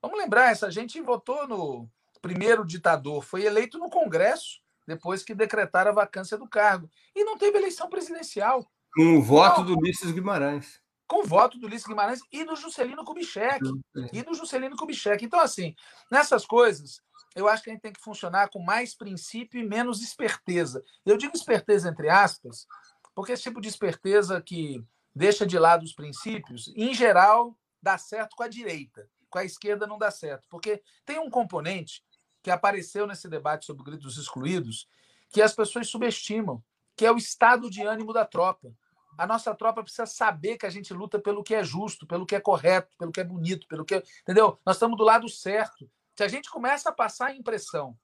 Vamos lembrar, essa gente votou no primeiro ditador, foi eleito no Congresso depois que decretaram a vacância do cargo e não teve eleição presidencial. Com o voto do Ulisses Guimarães. Com o voto do Ulisses Guimarães e do Juscelino Kubitschek. E do Juscelino Kubitschek. Então, assim, nessas coisas, eu acho que a gente tem que funcionar com mais princípio e menos esperteza. Eu digo esperteza entre aspas, porque esse tipo de esperteza que deixa de lado os princípios, em geral, dá certo com a direita, com a esquerda não dá certo, porque tem um componente que apareceu nesse debate sobre o grito dos excluídos, que as pessoas subestimam, que é o estado de ânimo da tropa. A nossa tropa precisa saber que a gente luta pelo que é justo, pelo que é correto, pelo que é bonito, pelo que, entendeu? Nós estamos do lado certo. Se a gente começa a passar a impressão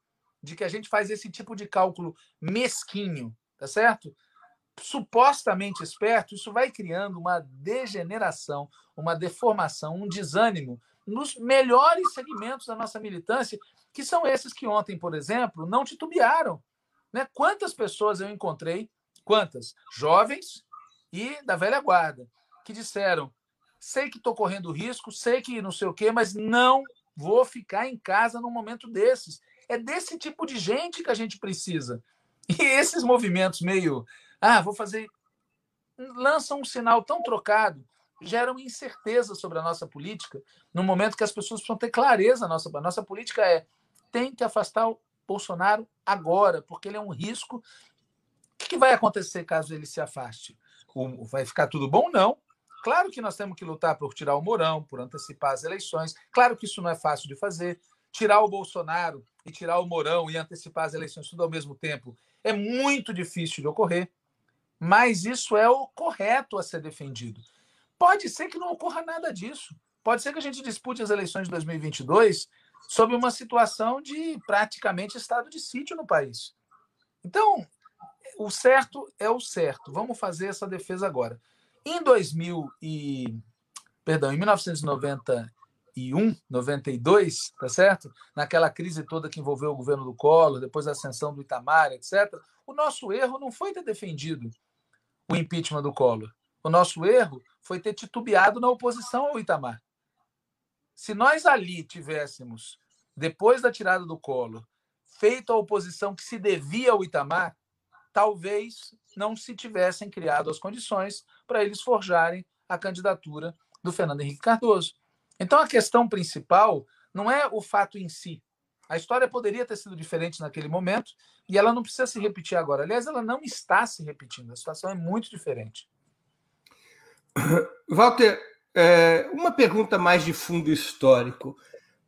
de que a gente faz esse tipo de cálculo mesquinho, tá certo? Supostamente esperto, isso vai criando uma degeneração, uma deformação, um desânimo nos melhores segmentos da nossa militância, que são esses que ontem, por exemplo, não titubearam. Né? Quantas pessoas eu encontrei, quantas? Jovens e da velha guarda, que disseram: sei que estou correndo risco, sei que não sei o quê, mas não vou ficar em casa num momento desses. É desse tipo de gente que a gente precisa. [LAUGHS] E esses movimentos meio, ah, vou fazer, lançam um sinal tão trocado, geram incerteza sobre a nossa política, no momento que as pessoas precisam ter clareza. Nossa, a nossa política é tem que afastar o Bolsonaro agora, porque ele é um risco. O que vai acontecer caso ele se afaste? Vai ficar tudo bom? Não. Claro que nós temos que lutar por tirar o Mourão, por antecipar as eleições. Claro que isso não é fácil de fazer. Tirar o Bolsonaro e tirar o Mourão e antecipar as eleições tudo ao mesmo tempo é muito difícil de ocorrer. Mas isso é o correto a ser defendido. Pode ser que não ocorra nada disso. Pode ser que a gente dispute as eleições de 2022 sob uma situação de praticamente estado de sítio no país. Então, o certo é o certo. Vamos fazer essa defesa agora. Em 2000 e perdão, em 1991, 92, tá certo? Naquela crise toda que envolveu o governo do Collor, depois a ascensão do Itamar, etc. O nosso erro não foi ter defendido o impeachment do Collor. O nosso erro foi ter titubeado na oposição ao Itamar. Se nós ali tivéssemos, depois da tirada do Collor, feito a oposição que se devia ao Itamar, talvez não se tivessem criado as condições para eles forjarem a candidatura do Fernando Henrique Cardoso. Então a questão principal não é o fato em si. A história poderia ter sido diferente naquele momento e ela não precisa se repetir agora. Aliás, ela não está se repetindo. A situação é muito diferente. [COUGHS] Walter, é, uma pergunta mais de fundo histórico.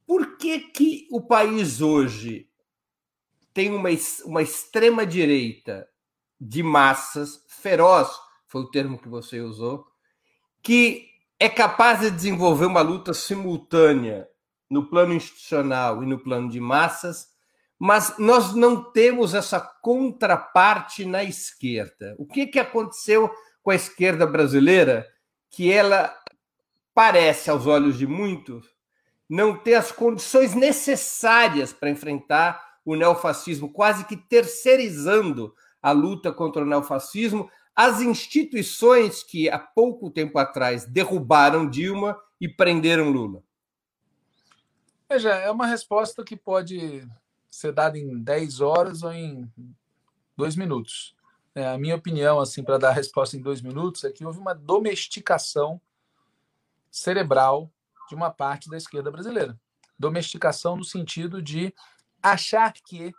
Por que, que o país hoje tem uma, uma extrema-direita de massas, feroz, foi o termo que você usou, que é capaz de desenvolver uma luta simultânea no plano institucional e no plano de massas, mas nós não temos essa contraparte na esquerda. O que, que aconteceu com a esquerda brasileira que ela parece, aos olhos de muitos, não ter as condições necessárias para enfrentar o neofascismo, quase que terceirizando a luta contra o neofascismo as instituições que há pouco tempo atrás derrubaram Dilma e prenderam Lula. Veja, é uma resposta que pode ser dada em 10 horas ou em dois minutos. É, a minha opinião, assim, para dar a resposta em dois minutos, é que houve uma domesticação cerebral de uma parte da esquerda brasileira. Domesticação no sentido de achar que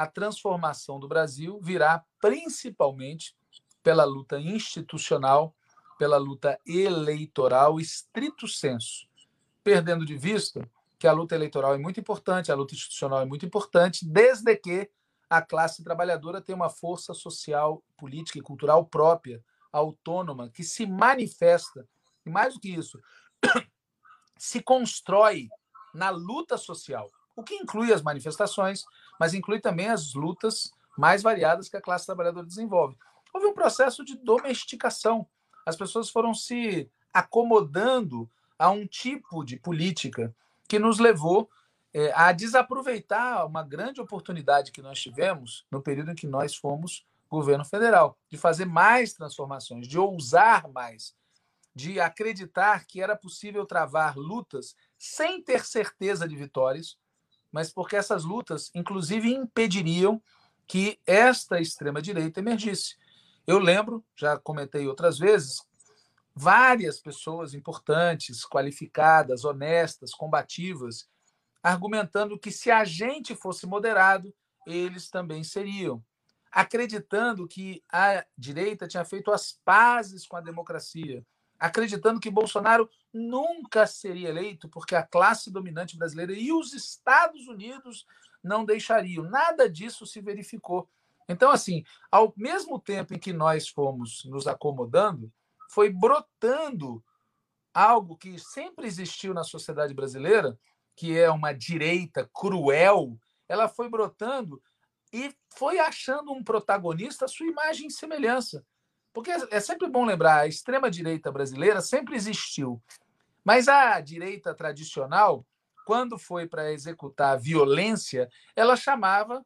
a transformação do Brasil virá principalmente pela luta institucional, pela luta eleitoral, estrito senso, perdendo de vista que a luta eleitoral é muito importante, a luta institucional é muito importante, desde que a classe trabalhadora tenha uma força social, política e cultural própria, autônoma, que se manifesta, e mais do que isso, [COUGHS] se constrói na luta social, o que inclui as manifestações, mas inclui também as lutas mais variadas que a classe trabalhadora desenvolve. Houve um processo de domesticação. As pessoas foram se acomodando a um tipo de política que nos levou é, a desaproveitar uma grande oportunidade que nós tivemos no período em que nós fomos governo federal, de fazer mais transformações, de ousar mais, de acreditar que era possível travar lutas sem ter certeza de vitórias, mas porque essas lutas, inclusive, impediriam que esta extrema-direita emergisse. Eu lembro, já comentei outras vezes, várias pessoas importantes, qualificadas, honestas, combativas, argumentando que se a gente fosse moderado, eles também seriam. Acreditando que a direita tinha feito as pazes com a democracia, acreditando que Bolsonaro nunca seria eleito porque a classe dominante brasileira e os Estados Unidos não deixariam. Nada disso se verificou. Então, assim, ao mesmo tempo em que nós fomos nos acomodando, foi brotando algo que sempre existiu na sociedade brasileira, que é uma direita cruel, ela foi brotando e foi achando um protagonista à sua imagem e semelhança. Porque é sempre bom lembrar, a extrema-direita brasileira sempre existiu. Mas a direita tradicional, quando foi para executar violência, ela chamava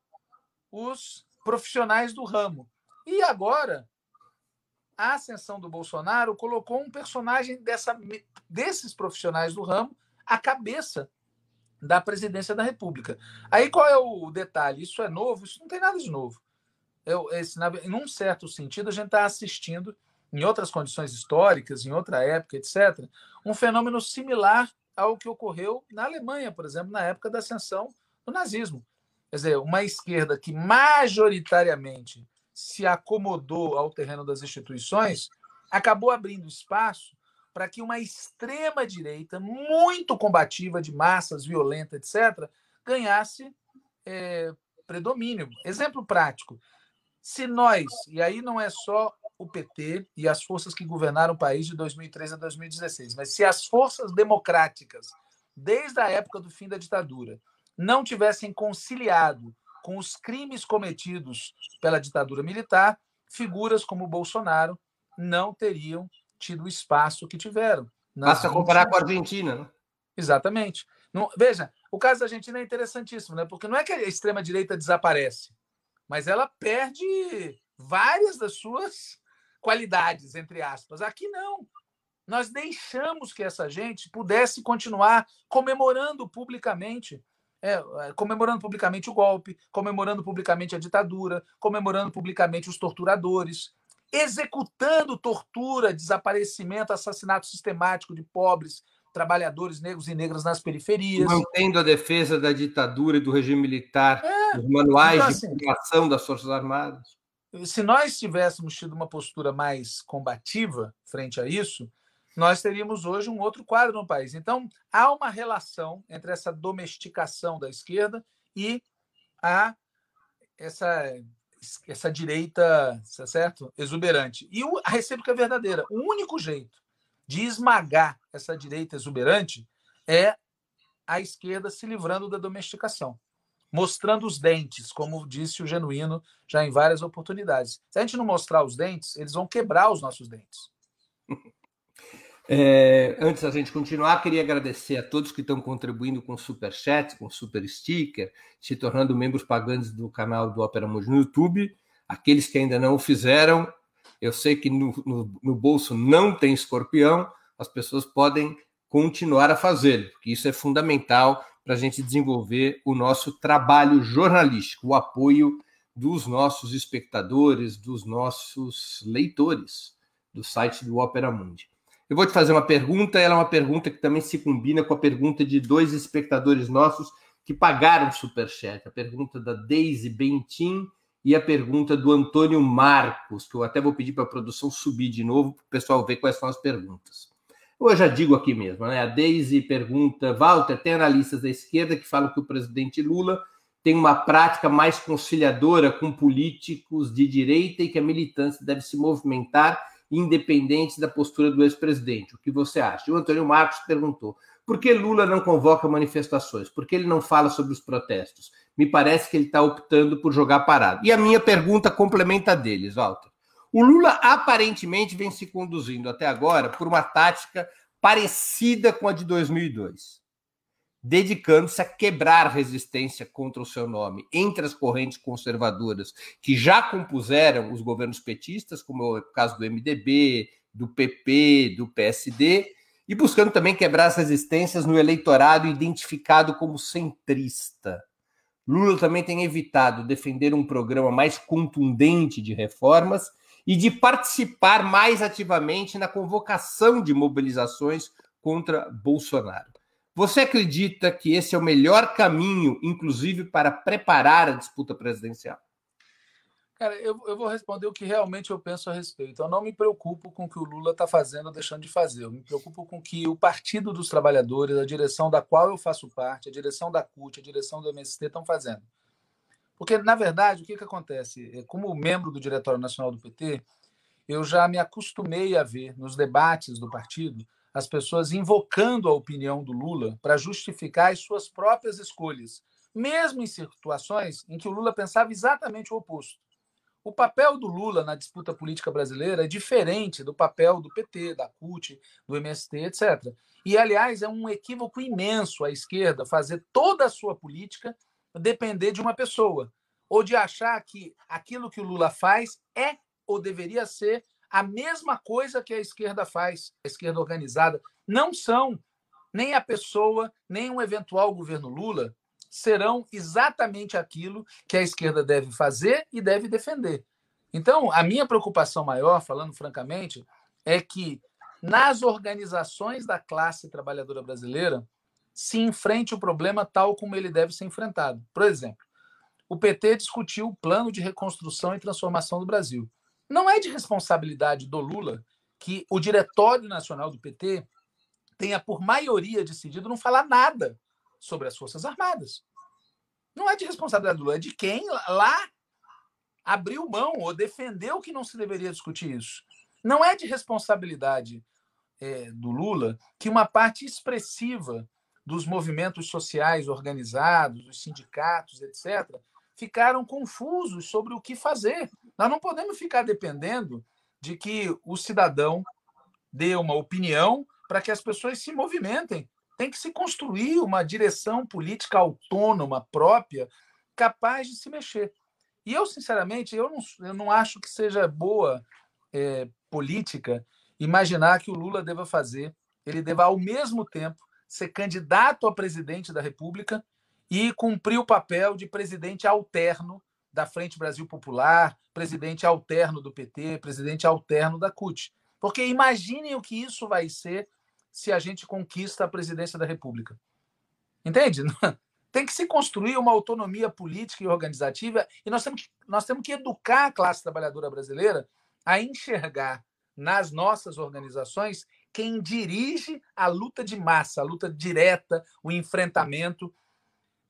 os profissionais do ramo. E agora a ascensão do Bolsonaro colocou um personagem dessa, desses profissionais do ramo à cabeça da presidência da República. Aí qual é o detalhe? Isso é novo? Isso não tem nada de novo. Eu, esse, na, em um certo sentido, a gente está assistindo, em outras condições históricas, em outra época, etc., um fenômeno similar ao que ocorreu na Alemanha, por exemplo, na época da ascensão do nazismo. Quer dizer, uma esquerda que majoritariamente se acomodou ao terreno das instituições, acabou abrindo espaço para que uma extrema direita muito combativa, de massas, violenta, etc., ganhasse é, predomínio. Exemplo prático: se nós, e aí não é só o PT e as forças que governaram o país de 2003 a 2016, mas se as forças democráticas, desde a época do fim da ditadura, não tivessem conciliado com os crimes cometidos pela ditadura militar, figuras como Bolsonaro não teriam tido o espaço que tiveram. Basta comparar com a Argentina, né? Exatamente. Não, veja, o caso da Argentina é interessantíssimo, né? Porque não é que a extrema-direita desaparece, mas ela perde várias das suas [LAUGHS] qualidades, entre aspas. Aqui não. Nós deixamos que essa gente pudesse continuar comemorando publicamente é, é, comemorando publicamente o golpe, comemorando publicamente a ditadura, comemorando publicamente os torturadores, executando tortura, desaparecimento, assassinato sistemático de pobres, trabalhadores negros e negras nas periferias. Mantendo a defesa da ditadura e do regime militar, é, os manuais então, assim, de formação das Forças Armadas. Se nós tivéssemos tido uma postura mais combativa frente a isso, nós teríamos hoje um outro quadro no país. Então, há uma relação entre essa domesticação da esquerda e a essa essa direita, certo? Exuberante. E a recíproca é verdadeira. O único jeito de esmagar essa direita exuberante é a esquerda se livrando da domesticação, mostrando os dentes, como disse o Genuíno já em várias oportunidades. Se a gente não mostrar os dentes, eles vão quebrar os nossos dentes. É, antes da gente continuar, queria agradecer a todos que estão contribuindo com super chat, com super sticker, se tornando membros pagantes do canal do Opera Mundi no YouTube. Aqueles que ainda não o fizeram, eu sei que no, no, no bolso não tem escorpião, as pessoas podem continuar a fazê-lo, porque isso é fundamental para a gente desenvolver o nosso trabalho jornalístico, o apoio dos nossos espectadores, dos nossos leitores do site do Opera Mundi. Eu vou te fazer uma pergunta, ela é uma pergunta que também se combina com a pergunta de dois espectadores nossos que pagaram superchat. A pergunta da Daisy Bentin e a pergunta do Antônio Marcos, que eu até vou pedir para a produção subir de novo para o pessoal ver quais são as perguntas. Eu já digo aqui mesmo, né? A Daisy pergunta: Walter, tem analistas da esquerda que falam que o presidente Lula tem uma prática mais conciliadora com políticos de direita e que a militância deve se movimentar independentes da postura do ex-presidente. O que você acha? O Antônio Marcos perguntou: por que Lula não convoca manifestações? Por que ele não fala sobre os protestos? Me parece que ele está optando por jogar parado. E a minha pergunta complementa deles, Walter. O Lula aparentemente vem se conduzindo até agora por uma tática parecida com a de 2002 dedicando-se a quebrar resistência contra o seu nome entre as correntes conservadoras que já compuseram os governos petistas, como é o caso do MDB, do PP, do PSD, e buscando também quebrar as resistências no eleitorado identificado como centrista. Lula também tem evitado defender um programa mais contundente de reformas e de participar mais ativamente na convocação de mobilizações contra Bolsonaro. Você acredita que esse é o melhor caminho, inclusive, para preparar a disputa presidencial? Cara, eu, eu vou responder o que realmente eu penso a respeito. Eu não me preocupo com o que o Lula está fazendo ou deixando de fazer. Eu me preocupo com o que o Partido dos Trabalhadores, a direção da qual eu faço parte, a direção da CUT, a direção do MST estão fazendo. Porque, na verdade, o que, que acontece? É, como membro do Diretório Nacional do PT, eu já me acostumei a ver nos debates do partido as pessoas invocando a opinião do Lula para justificar as suas próprias escolhas, mesmo em situações em que o Lula pensava exatamente o oposto. O papel do Lula na disputa política brasileira é diferente do papel do PT, da CUT, do MST, etc. E, aliás, é um equívoco imenso a esquerda fazer toda a sua política depender de uma pessoa, ou de achar que aquilo que o Lula faz é ou deveria ser a mesma coisa que a esquerda faz, a esquerda organizada. Não são, nem a pessoa, nem um eventual governo Lula serão exatamente aquilo que a esquerda deve fazer e deve defender. Então, a minha preocupação maior, falando francamente, é que nas organizações da classe trabalhadora brasileira se enfrente o problema tal como ele deve ser enfrentado. Por exemplo, o PT discutiu o plano de reconstrução e transformação do Brasil. Não é de responsabilidade do Lula que o Diretório Nacional do PT tenha, por maioria decidido, não falar nada sobre as Forças Armadas. Não é de responsabilidade do Lula, é de quem lá abriu mão ou defendeu que não se deveria discutir isso. Não é de responsabilidade é, do Lula que uma parte expressiva dos movimentos sociais organizados, dos sindicatos, etc., ficaram confusos sobre o que fazer. Nós não podemos ficar dependendo de que o cidadão dê uma opinião para que as pessoas se movimentem. Tem que se construir uma direção política autônoma, própria, capaz de se mexer. E eu, sinceramente, eu não, eu não acho que seja boa é, política imaginar que o Lula deva fazer, ele deva, ao mesmo tempo, ser candidato a presidente da República e cumprir o papel de presidente alterno da Frente Brasil Popular, presidente alterno do PT, presidente alterno da CUT. Porque imaginem o que isso vai ser se a gente conquista a presidência da República. Entende? [LAUGHS] Tem que se construir uma autonomia política e organizativa e nós temos que, nós temos que educar a classe trabalhadora brasileira a enxergar nas nossas organizações quem dirige a luta de massa, a luta direta, o enfrentamento.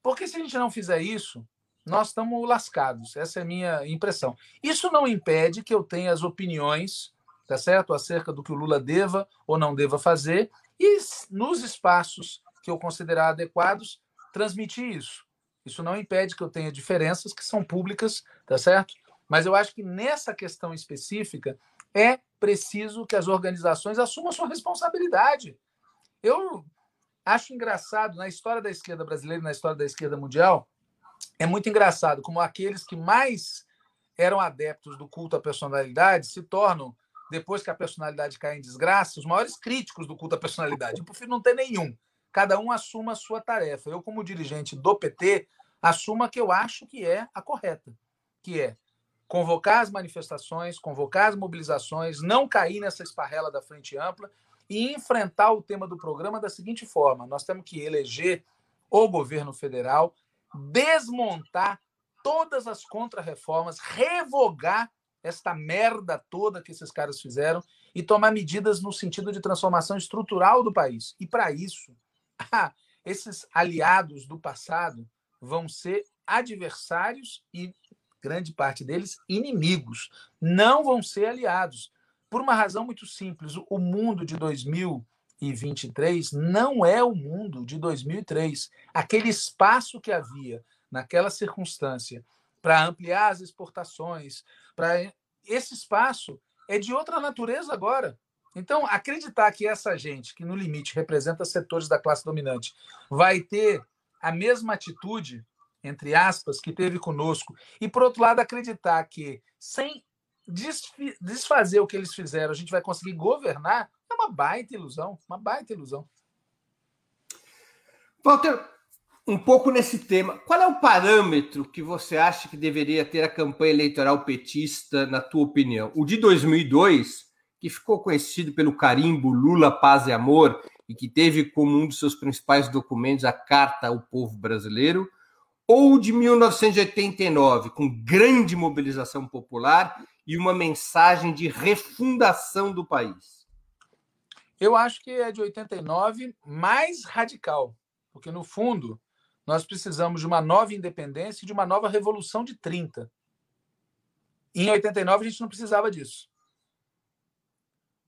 Porque se a gente não fizer isso, nós estamos lascados. Essa é a minha impressão. Isso não impede que eu tenha as opiniões, tá certo, acerca do que o Lula deva ou não deva fazer, e nos espaços que eu considerar adequados, transmitir isso. Isso não impede que eu tenha diferenças que são públicas, tá certo? Mas eu acho que nessa questão específica é preciso que as organizações assumam sua responsabilidade. Eu acho engraçado, na história da esquerda brasileira na história da esquerda mundial, é muito engraçado como aqueles que mais eram adeptos do culto à personalidade se tornam, depois que a personalidade cai em desgraça, os maiores críticos do culto à personalidade. Eu prefiro não ter nenhum. Cada um assuma a sua tarefa. Eu, como dirigente do PT, assuma que eu acho que é a correta, que é convocar as manifestações, convocar as mobilizações, não cair nessa esparrela da frente ampla e enfrentar o tema do programa da seguinte forma: nós temos que eleger o governo federal, desmontar todas as contrarreformas, revogar esta merda toda que esses caras fizeram e tomar medidas no sentido de transformação estrutural do país. E para isso, [LAUGHS] esses aliados do passado vão ser adversários e grande parte deles inimigos, não vão ser aliados. Por uma razão muito simples, o mundo de 2023 não é o mundo de 2003. Aquele espaço que havia naquela circunstância para ampliar as exportações, para esse espaço é de outra natureza agora. Então, acreditar que essa gente, que no limite representa setores da classe dominante, vai ter a mesma atitude entre aspas, que teve conosco, e por outro lado acreditar que sem desfazer o que eles fizeram, a gente vai conseguir governar, é uma baita ilusão, uma baita ilusão. Walter, um pouco nesse tema, qual é o parâmetro que você acha que deveria ter a campanha eleitoral petista, na tua opinião? O de 2002, que ficou conhecido pelo carimbo Lula, Paz e Amor, e que teve como um dos seus principais documentos a Carta ao Povo Brasileiro, ou de 1989, com grande mobilização popular e uma mensagem de refundação do país? Eu acho que é de 89 mais radical, porque no fundo nós precisamos de uma nova independência e de uma nova revolução de 30. Em 89 a gente não precisava disso.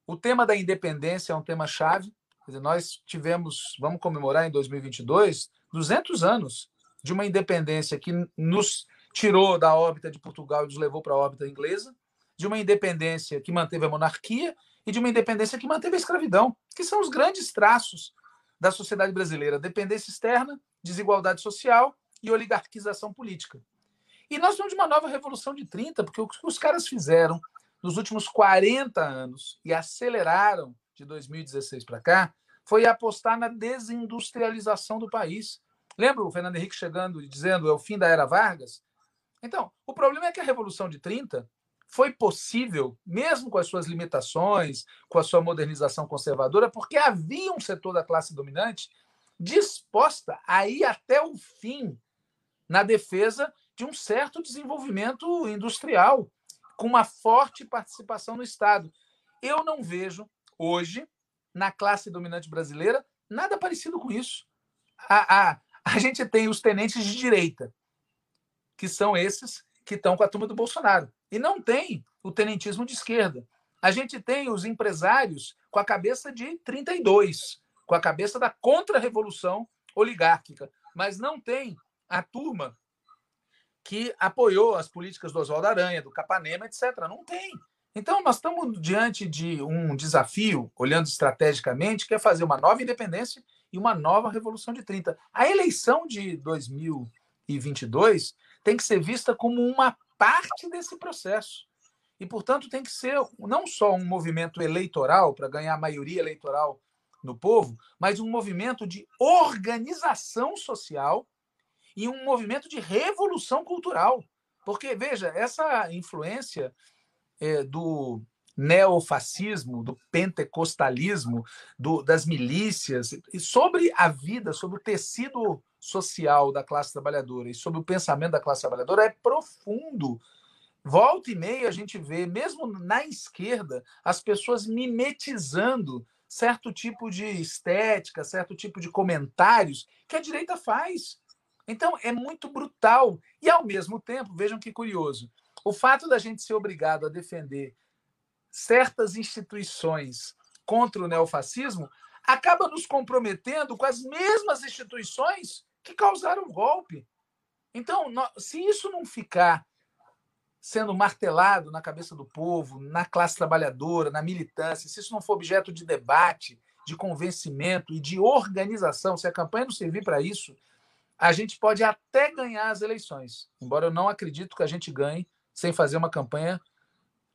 O tema da independência é um tema chave. nós tivemos, vamos comemorar em 2022, 200 anos de uma independência que nos tirou da órbita de Portugal e nos levou para a órbita inglesa, de uma independência que manteve a monarquia e de uma independência que manteve a escravidão, que são os grandes traços da sociedade brasileira: dependência externa, desigualdade social e oligarquização política. E nós temos uma nova revolução de 30, porque o que os caras fizeram nos últimos 40 anos e aceleraram de 2016 para cá foi apostar na desindustrialização do país. Lembra o Fernando Henrique chegando e dizendo é o fim da era Vargas? Então, o problema é que a Revolução de 30 foi possível, mesmo com as suas limitações, com a sua modernização conservadora, porque havia um setor da classe dominante disposta a ir até o fim na defesa de um certo desenvolvimento industrial, com uma forte participação no Estado. Eu não vejo hoje, na classe dominante brasileira, nada parecido com isso. A, a, a gente tem os tenentes de direita, que são esses que estão com a turma do Bolsonaro. E não tem o tenentismo de esquerda. A gente tem os empresários com a cabeça de 32, com a cabeça da contra-revolução oligárquica, mas não tem a turma que apoiou as políticas do Oswaldo Aranha, do Capanema, etc. Não tem. Então, nós estamos diante de um desafio, olhando estrategicamente, que é fazer uma nova independência e uma nova Revolução de 30. A eleição de 2022 tem que ser vista como uma parte desse processo. E, portanto, tem que ser não só um movimento eleitoral para ganhar maioria eleitoral no povo, mas um movimento de organização social e um movimento de revolução cultural. Porque, veja, essa influência é, do neofascismo, do pentecostalismo, do, das milícias, e sobre a vida, sobre o tecido social da classe trabalhadora e sobre o pensamento da classe trabalhadora é profundo. Volta e meia a gente vê, mesmo na esquerda, as pessoas mimetizando certo tipo de estética, certo tipo de comentários que a direita faz. Então, é muito brutal. E, ao mesmo tempo, vejam que curioso, o fato da gente ser obrigado a defender certas instituições contra o neofascismo acaba nos comprometendo com as mesmas instituições que causaram o golpe. Então, se isso não ficar sendo martelado na cabeça do povo, na classe trabalhadora, na militância, se isso não for objeto de debate, de convencimento e de organização, se a campanha não servir para isso, a gente pode até ganhar as eleições. Embora eu não acredito que a gente ganhe sem fazer uma campanha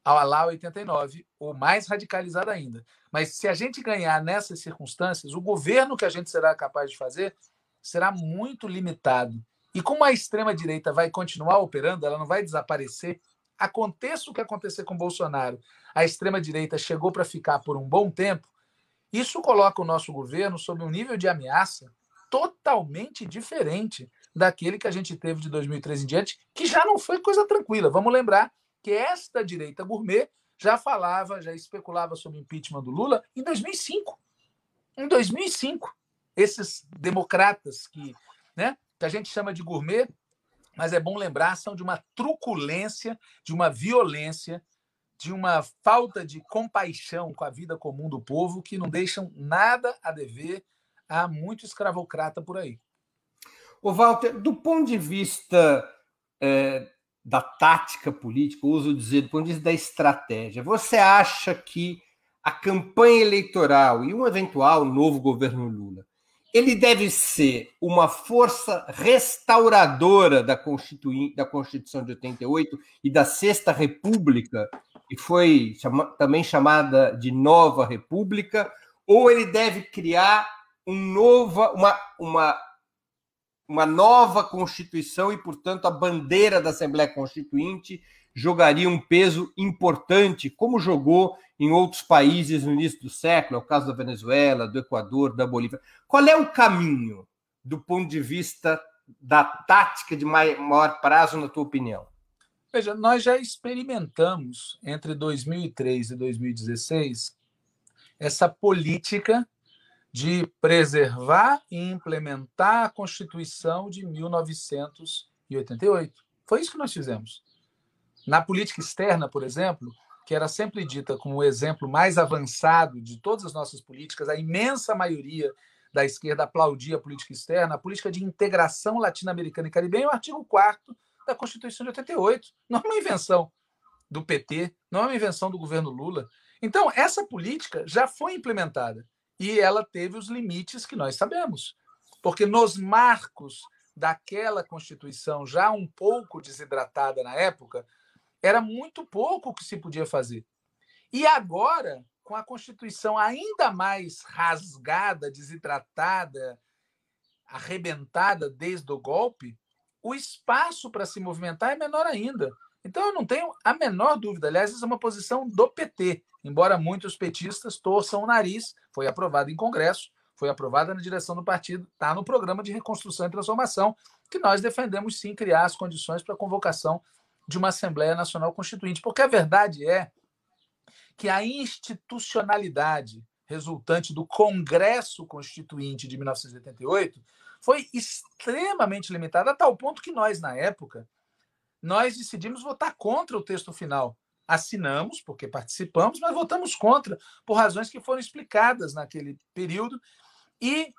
ao lá 89, ou mais radicalizada ainda. Mas se a gente ganhar nessas circunstâncias, o governo que a gente será capaz de fazer será muito limitado. E como a extrema-direita vai continuar operando, ela não vai desaparecer, aconteça o que acontecer com Bolsonaro, a extrema-direita chegou para ficar por um bom tempo, isso coloca o nosso governo sob um nível de ameaça totalmente diferente daquele que a gente teve de 2013 em diante, que já não foi coisa tranquila. Vamos lembrar que esta direita gourmet já falava, já especulava sobre o impeachment do Lula em 2005. Em 2005, esses democratas que, né, que a gente chama de gourmet, mas é bom lembrar, são de uma truculência, de uma violência, de uma falta de compaixão com a vida comum do povo que não deixam nada a dever a muito escravocrata por aí. O Walter, do ponto de vista é, da tática política, uso dizer, do ponto de vista da estratégia, você acha que a campanha eleitoral e um eventual novo governo Lula, ele deve ser uma força restauradora da, da Constituição de 88 e da Sexta República, que foi chama também chamada de Nova República, ou ele deve criar um nova, uma, uma uma nova Constituição e, portanto, a bandeira da Assembleia Constituinte jogaria um peso importante, como jogou em outros países no início do século, é o caso da Venezuela, do Equador, da Bolívia. Qual é o caminho do ponto de vista da tática de maior prazo, na tua opinião? Veja, nós já experimentamos entre 2003 e 2016 essa política de preservar e implementar a Constituição de 1988. Foi isso que nós fizemos. Na política externa, por exemplo, que era sempre dita como o exemplo mais avançado de todas as nossas políticas, a imensa maioria da esquerda aplaudia a política externa, a política de integração latino-americana e caribenha, o artigo 4 da Constituição de 88. Não é uma invenção do PT, não é uma invenção do governo Lula. Então, essa política já foi implementada e ela teve os limites que nós sabemos. Porque nos marcos daquela Constituição, já um pouco desidratada na época, era muito pouco o que se podia fazer. E agora, com a Constituição ainda mais rasgada, desidratada, arrebentada desde o golpe, o espaço para se movimentar é menor ainda. Então, eu não tenho a menor dúvida. Aliás, essa é uma posição do PT embora muitos petistas torçam o nariz, foi aprovado em Congresso, foi aprovada na direção do partido, está no programa de reconstrução e transformação, que nós defendemos sim criar as condições para a convocação de uma Assembleia Nacional Constituinte. Porque a verdade é que a institucionalidade resultante do Congresso Constituinte de 1988 foi extremamente limitada, a tal ponto que nós, na época, nós decidimos votar contra o texto final assinamos, porque participamos, mas votamos contra, por razões que foram explicadas naquele período. E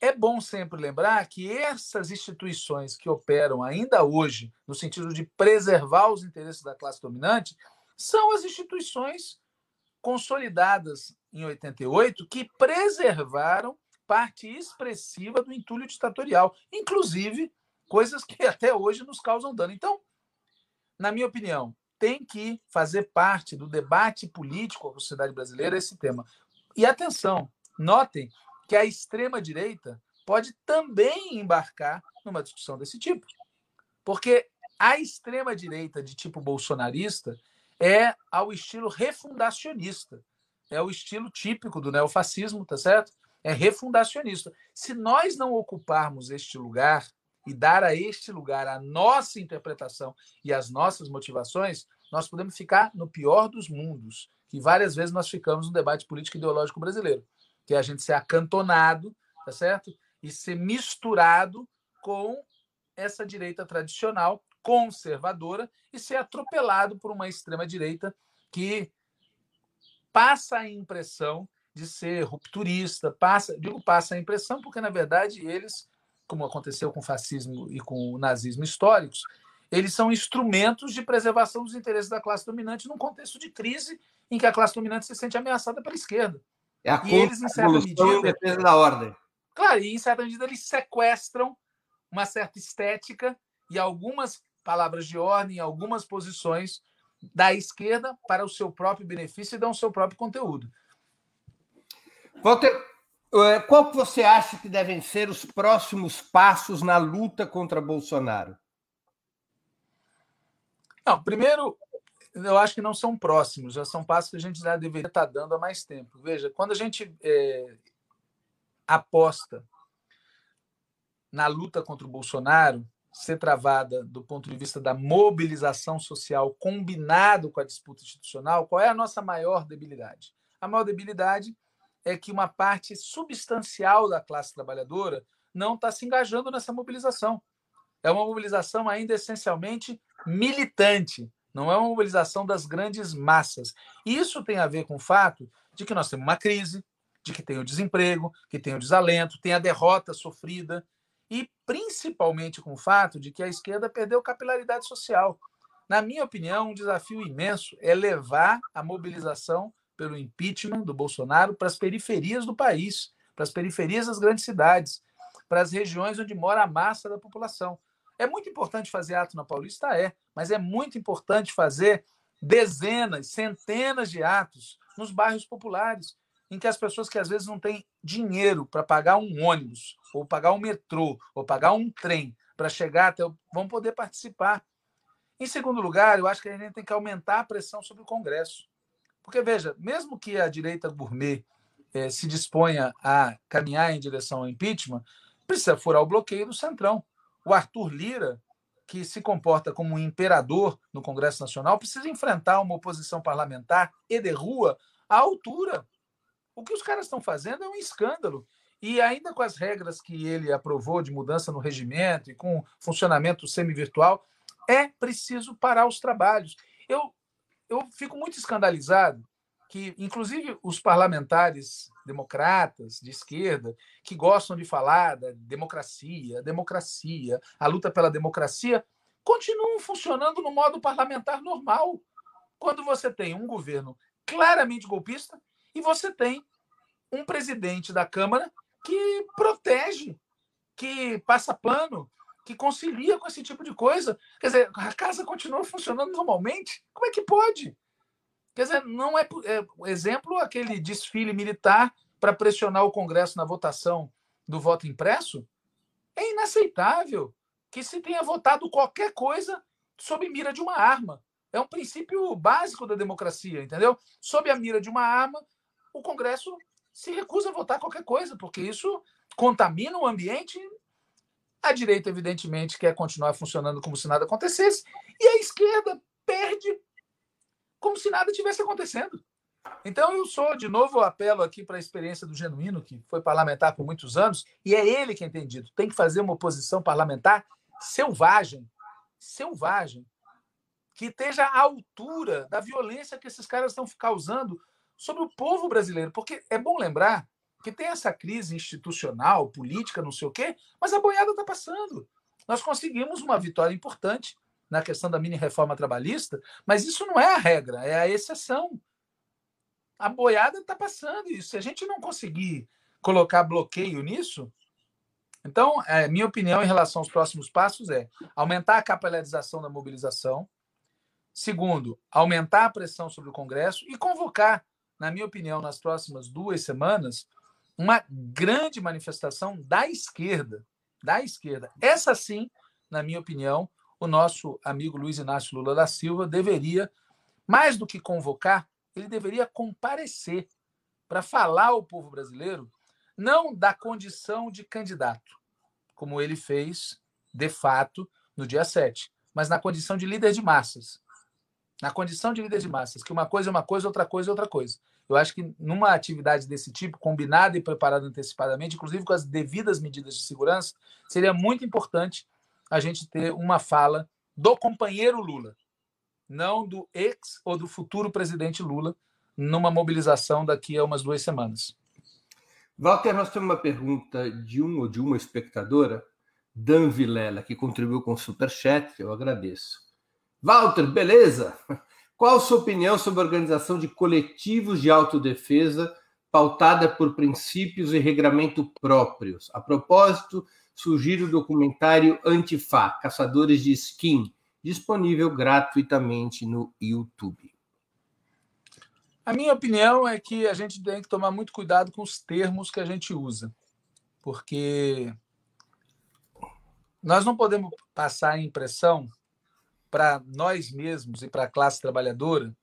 é bom sempre lembrar que essas instituições que operam ainda hoje, no sentido de preservar os interesses da classe dominante, são as instituições consolidadas em 88 que preservaram parte expressiva do entulho ditatorial, inclusive coisas que [LAUGHS] até hoje nos causam dano. Então, na minha opinião, tem que fazer parte do debate político com a sociedade brasileira esse tema. E atenção, notem que a extrema-direita pode também embarcar numa discussão desse tipo. Porque a extrema-direita de tipo bolsonarista é ao estilo refundacionista. É o estilo típico do neofascismo, tá certo? É refundacionista. Se nós não ocuparmos este lugar e dar a este lugar a nossa interpretação e as nossas motivações, nós podemos ficar no pior dos mundos, que várias vezes nós ficamos no debate político ideológico brasileiro, que é a gente ser acantonado, tá certo? E ser misturado com essa direita tradicional, conservadora, e ser atropelado por uma extrema-direita que passa a impressão de ser rupturista, passa, digo passa a impressão porque, na verdade, eles, como aconteceu com o fascismo e com o nazismo históricos, eles são instrumentos de preservação dos interesses da classe dominante num contexto de crise em que a classe dominante se sente ameaçada pela esquerda. É a e eles, em certa medida, defesa da ordem. Claro, e em certa medida eles sequestram uma certa estética e algumas palavras de ordem, algumas posições da esquerda para o seu próprio benefício e dão o seu próprio conteúdo. Walter, é, qual que você acha que devem ser os próximos passos na luta contra Bolsonaro? Não, primeiro, eu acho que não são próximos, já são passos que a gente já deveria estar dando há mais tempo. Veja, quando a gente é, aposta na luta contra o Bolsonaro ser travada do ponto de vista da mobilização social combinado com a disputa institucional, qual é a nossa maior debilidade? A maior debilidade é que uma parte substancial da classe trabalhadora não está se engajando nessa mobilização. É uma mobilização ainda essencialmente militante, não é uma mobilização das grandes massas. Isso tem a ver com o fato de que nós temos uma crise, de que tem o desemprego, que tem o desalento, tem a derrota sofrida, e principalmente com o fato de que a esquerda perdeu capilaridade social. Na minha opinião, um desafio imenso é levar a mobilização pelo impeachment do Bolsonaro para as periferias do país, para as periferias das grandes cidades, para as regiões onde mora a massa da população. É muito importante fazer ato na Paulista? É, mas é muito importante fazer dezenas, centenas de atos nos bairros populares, em que as pessoas que às vezes não têm dinheiro para pagar um ônibus, ou pagar um metrô, ou pagar um trem para chegar até. vão poder participar. Em segundo lugar, eu acho que a gente tem que aumentar a pressão sobre o Congresso. Porque, veja, mesmo que a direita gourmet eh, se disponha a caminhar em direção ao impeachment, precisa furar o bloqueio do Centrão. O Arthur Lira, que se comporta como um imperador no Congresso Nacional, precisa enfrentar uma oposição parlamentar e de rua à altura o que os caras estão fazendo é um escândalo. E ainda com as regras que ele aprovou de mudança no regimento e com funcionamento semi-virtual, é preciso parar os trabalhos. Eu, eu fico muito escandalizado que, inclusive, os parlamentares democratas de esquerda, que gostam de falar da democracia, democracia, a luta pela democracia, continuam funcionando no modo parlamentar normal. Quando você tem um governo claramente golpista, e você tem um presidente da Câmara que protege, que passa pano, que concilia com esse tipo de coisa. Quer dizer, a casa continua funcionando normalmente? Como é que pode? Quer dizer, não é, é exemplo aquele desfile militar para pressionar o Congresso na votação do voto impresso? É inaceitável que se tenha votado qualquer coisa sob mira de uma arma. É um princípio básico da democracia, entendeu? Sob a mira de uma arma, o Congresso se recusa a votar qualquer coisa, porque isso contamina o ambiente. A direita, evidentemente, quer continuar funcionando como se nada acontecesse, e a esquerda perde como se nada tivesse acontecendo. Então, eu sou, de novo, apelo aqui para a experiência do Genuíno, que foi parlamentar por muitos anos, e é ele quem tem dito: tem que fazer uma oposição parlamentar selvagem, selvagem, que esteja à altura da violência que esses caras estão causando sobre o povo brasileiro, porque é bom lembrar que tem essa crise institucional, política, não sei o quê, mas a boiada está passando. Nós conseguimos uma vitória importante na questão da mini-reforma trabalhista, mas isso não é a regra, é a exceção. A boiada está passando, e se a gente não conseguir colocar bloqueio nisso, então, é, minha opinião em relação aos próximos passos é aumentar a capilarização da mobilização. Segundo, aumentar a pressão sobre o Congresso e convocar na minha opinião, nas próximas duas semanas, uma grande manifestação da esquerda. Da esquerda. Essa sim, na minha opinião, o nosso amigo Luiz Inácio Lula da Silva deveria, mais do que convocar, ele deveria comparecer para falar ao povo brasileiro não da condição de candidato, como ele fez, de fato, no dia 7, mas na condição de líder de massas. na condição de líder de massas, que uma coisa é uma coisa, outra coisa é outra coisa. Eu acho que numa atividade desse tipo, combinada e preparada antecipadamente, inclusive com as devidas medidas de segurança, seria muito importante a gente ter uma fala do companheiro Lula, não do ex ou do futuro presidente Lula, numa mobilização daqui a umas duas semanas. Walter, nós temos uma pergunta de um ou de uma espectadora, Dan Vilela, que contribuiu com o Superchat, eu agradeço. Walter, beleza? Qual a sua opinião sobre a organização de coletivos de autodefesa pautada por princípios e regramento próprios? A propósito, surgiu o documentário Antifa, Caçadores de Skin, disponível gratuitamente no YouTube. A minha opinião é que a gente tem que tomar muito cuidado com os termos que a gente usa, porque nós não podemos passar a impressão para nós mesmos e para a classe trabalhadora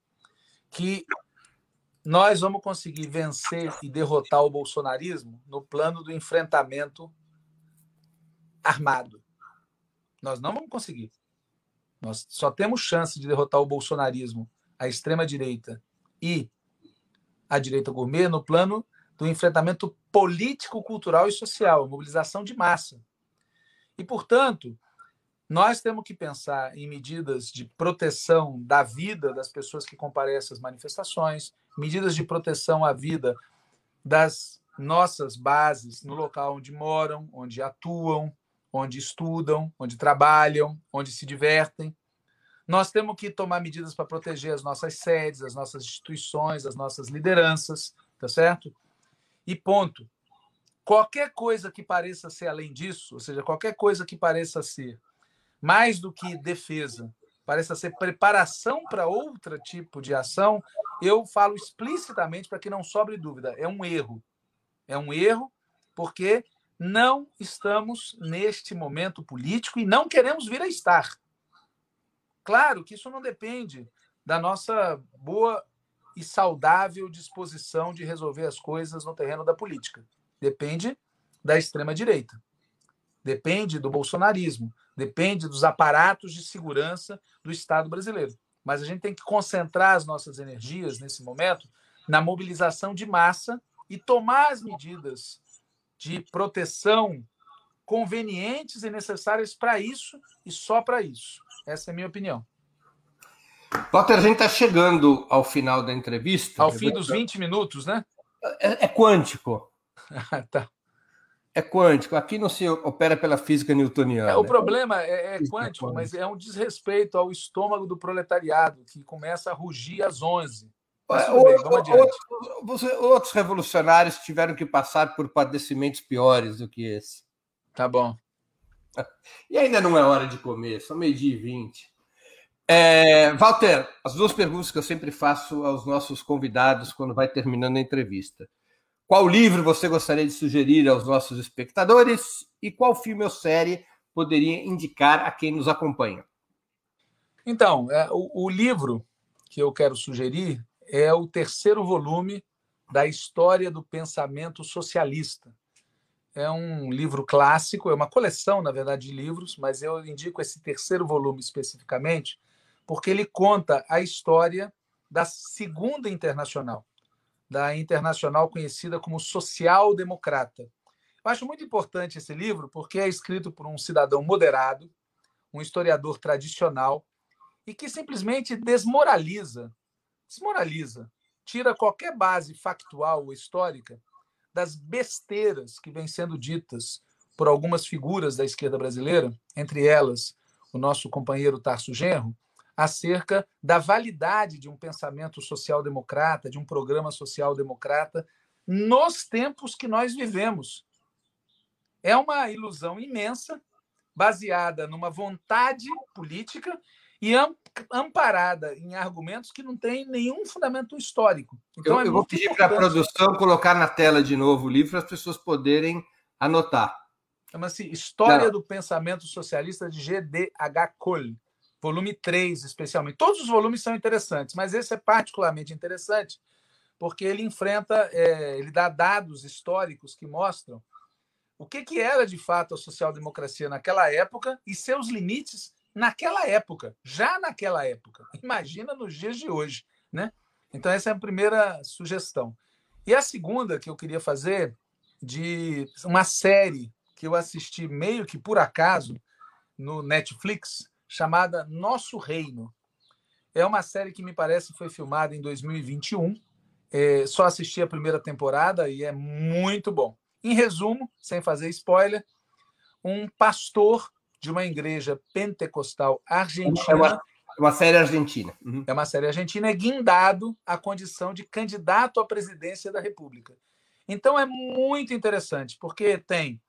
que nós vamos conseguir vencer e derrotar o bolsonarismo no plano do enfrentamento armado. Nós não vamos conseguir. Nós só temos chance de derrotar o bolsonarismo, a extrema-direita e a direita gourmet no plano do enfrentamento político, cultural e social, mobilização de massa. E, portanto, nós temos que pensar em medidas de proteção da vida das pessoas que comparecem às manifestações, medidas de proteção à vida das nossas bases no local onde moram, onde atuam, onde estudam, onde trabalham, onde se divertem. Nós temos que tomar medidas para proteger as nossas sedes, as nossas instituições, as nossas lideranças, tá certo? E ponto. Qualquer coisa que pareça ser além disso, ou seja, qualquer coisa que pareça ser mais do que defesa, pareça ser preparação para outro tipo de ação, eu falo explicitamente para que não sobre dúvida, é um erro. É um erro porque não estamos neste momento político e não queremos vir a estar. Claro que isso não depende da nossa boa e saudável disposição de resolver as coisas no terreno da política. Depende da extrema-direita. Depende do bolsonarismo. Depende dos aparatos de segurança do Estado brasileiro. Mas a gente tem que concentrar as nossas energias nesse momento na mobilização de massa e tomar as medidas de proteção convenientes e necessárias para isso e só para isso. Essa é a minha opinião. Walter, a gente está chegando ao final da entrevista. Ao fim dos 20 minutos, né? É, é quântico. [LAUGHS] tá. É quântico. Aqui não se opera pela física newtoniana. É, o problema é, é quântico, mas é um desrespeito ao estômago do proletariado, que começa a rugir às 11. Bem, outros, outros revolucionários tiveram que passar por padecimentos piores do que esse. Tá bom. [LAUGHS] E ainda não é hora de comer, são meio-dia e vinte. É, Walter, as duas perguntas que eu sempre faço aos nossos convidados quando vai terminando a entrevista. Qual livro você gostaria de sugerir aos nossos espectadores e qual filme ou série poderia indicar a quem nos acompanha? Então, é, o, o livro que eu quero sugerir é o terceiro volume da História do Pensamento Socialista. É um livro clássico, é uma coleção, na verdade, de livros, mas eu indico esse terceiro volume especificamente porque ele conta a história da Segunda Internacional, da Internacional conhecida como Social-Democrata. Eu acho muito importante esse livro porque é escrito por um cidadão moderado, um historiador tradicional, e que simplesmente desmoraliza desmoraliza, tira qualquer base factual ou histórica das besteiras que vêm sendo ditas por algumas figuras da esquerda brasileira, entre elas o nosso companheiro Tarso Genro, acerca da validade de um pensamento social-democrata, de um programa social-democrata nos tempos que nós vivemos. É uma ilusão imensa, baseada numa vontade política e amparada em argumentos que não têm nenhum fundamento histórico. Então, eu, é eu vou pedir para a produção colocar na tela de novo o livro para as pessoas poderem anotar. Chama-se História não. do Pensamento Socialista de G.D.H. Cole, volume 3, especialmente. Todos os volumes são interessantes, mas esse é particularmente interessante porque ele enfrenta, é, ele dá dados históricos que mostram o que, que era de fato a social-democracia naquela época e seus limites naquela época, já naquela época. [LAUGHS] Imagina nos dias de hoje, né? Então essa é a primeira sugestão. E a segunda que eu queria fazer de uma série que eu assisti meio que por acaso no Netflix, chamada Nosso Reino. É uma série que me parece foi filmada em 2021. É, só assisti a primeira temporada e é muito bom. Em resumo, sem fazer spoiler, um pastor de uma igreja pentecostal argentina. É uma, uma série argentina. Uhum. É uma série argentina, é guindado à condição de candidato à presidência da República. Então é muito interessante, porque tem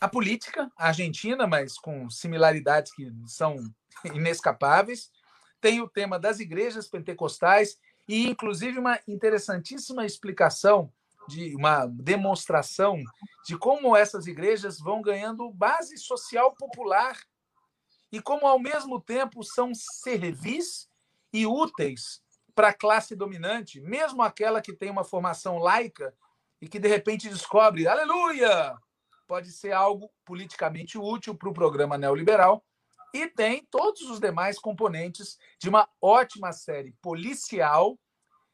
a política argentina, mas com similaridades que são inescapáveis. Tem o tema das igrejas pentecostais e, inclusive, uma interessantíssima explicação de uma demonstração de como essas igrejas vão ganhando base social popular e como, ao mesmo tempo, são servis e úteis para a classe dominante, mesmo aquela que tem uma formação laica e que, de repente, descobre, aleluia, pode ser algo politicamente útil para o programa neoliberal e tem todos os demais componentes de uma ótima série policial,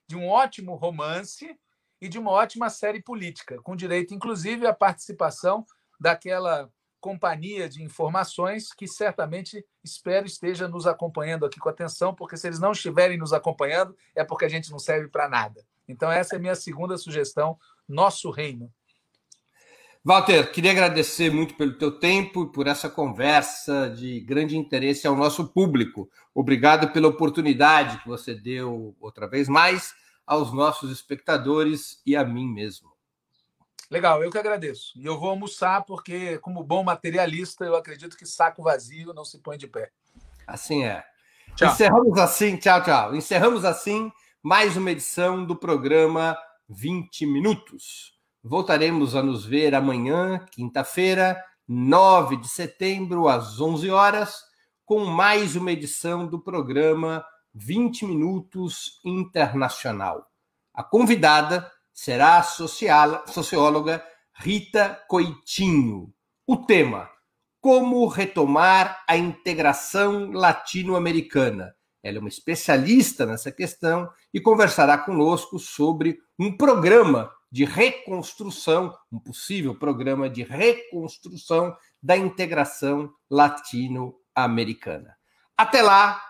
de um ótimo romance e de uma ótima série política, com direito, inclusive, à participação daquela companhia de informações que certamente espero esteja nos acompanhando aqui com atenção, porque se eles não estiverem nos acompanhando, é porque a gente não serve para nada. Então, essa é a minha segunda sugestão, Nosso Reino. Walter, queria agradecer muito pelo teu tempo e por essa conversa de grande interesse ao nosso público. Obrigado pela oportunidade que você deu outra vez mais aos nossos espectadores e a mim mesmo. Legal, eu que agradeço. E eu vou almoçar porque, como bom materialista, eu acredito que saco vazio não se põe de pé. Assim é. Tchau. Encerramos assim, tchau, tchau. Encerramos assim mais uma edição do programa 20 Minutos. Voltaremos a nos ver amanhã, quinta-feira, 9 de setembro, às 11 horas, com mais uma edição do programa 20 Minutos Internacional. A convidada será a socióloga Rita Coitinho. O tema: Como retomar a integração latino-americana. Ela é uma especialista nessa questão e conversará conosco sobre um programa de reconstrução, um possível programa de reconstrução da integração latino-americana. Até lá,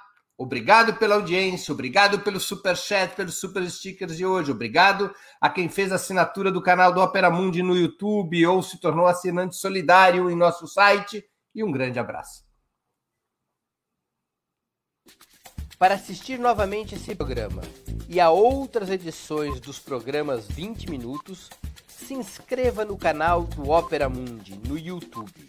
obrigado pela audiência, obrigado pelo super chat, pelos super stickers de hoje, obrigado a quem fez a assinatura do canal do Opera Mundi no YouTube ou se tornou assinante solidário em nosso site e um grande abraço. Para assistir novamente esse programa e a outras edições dos programas 20 Minutos, se inscreva no canal do Opera Mundi no YouTube.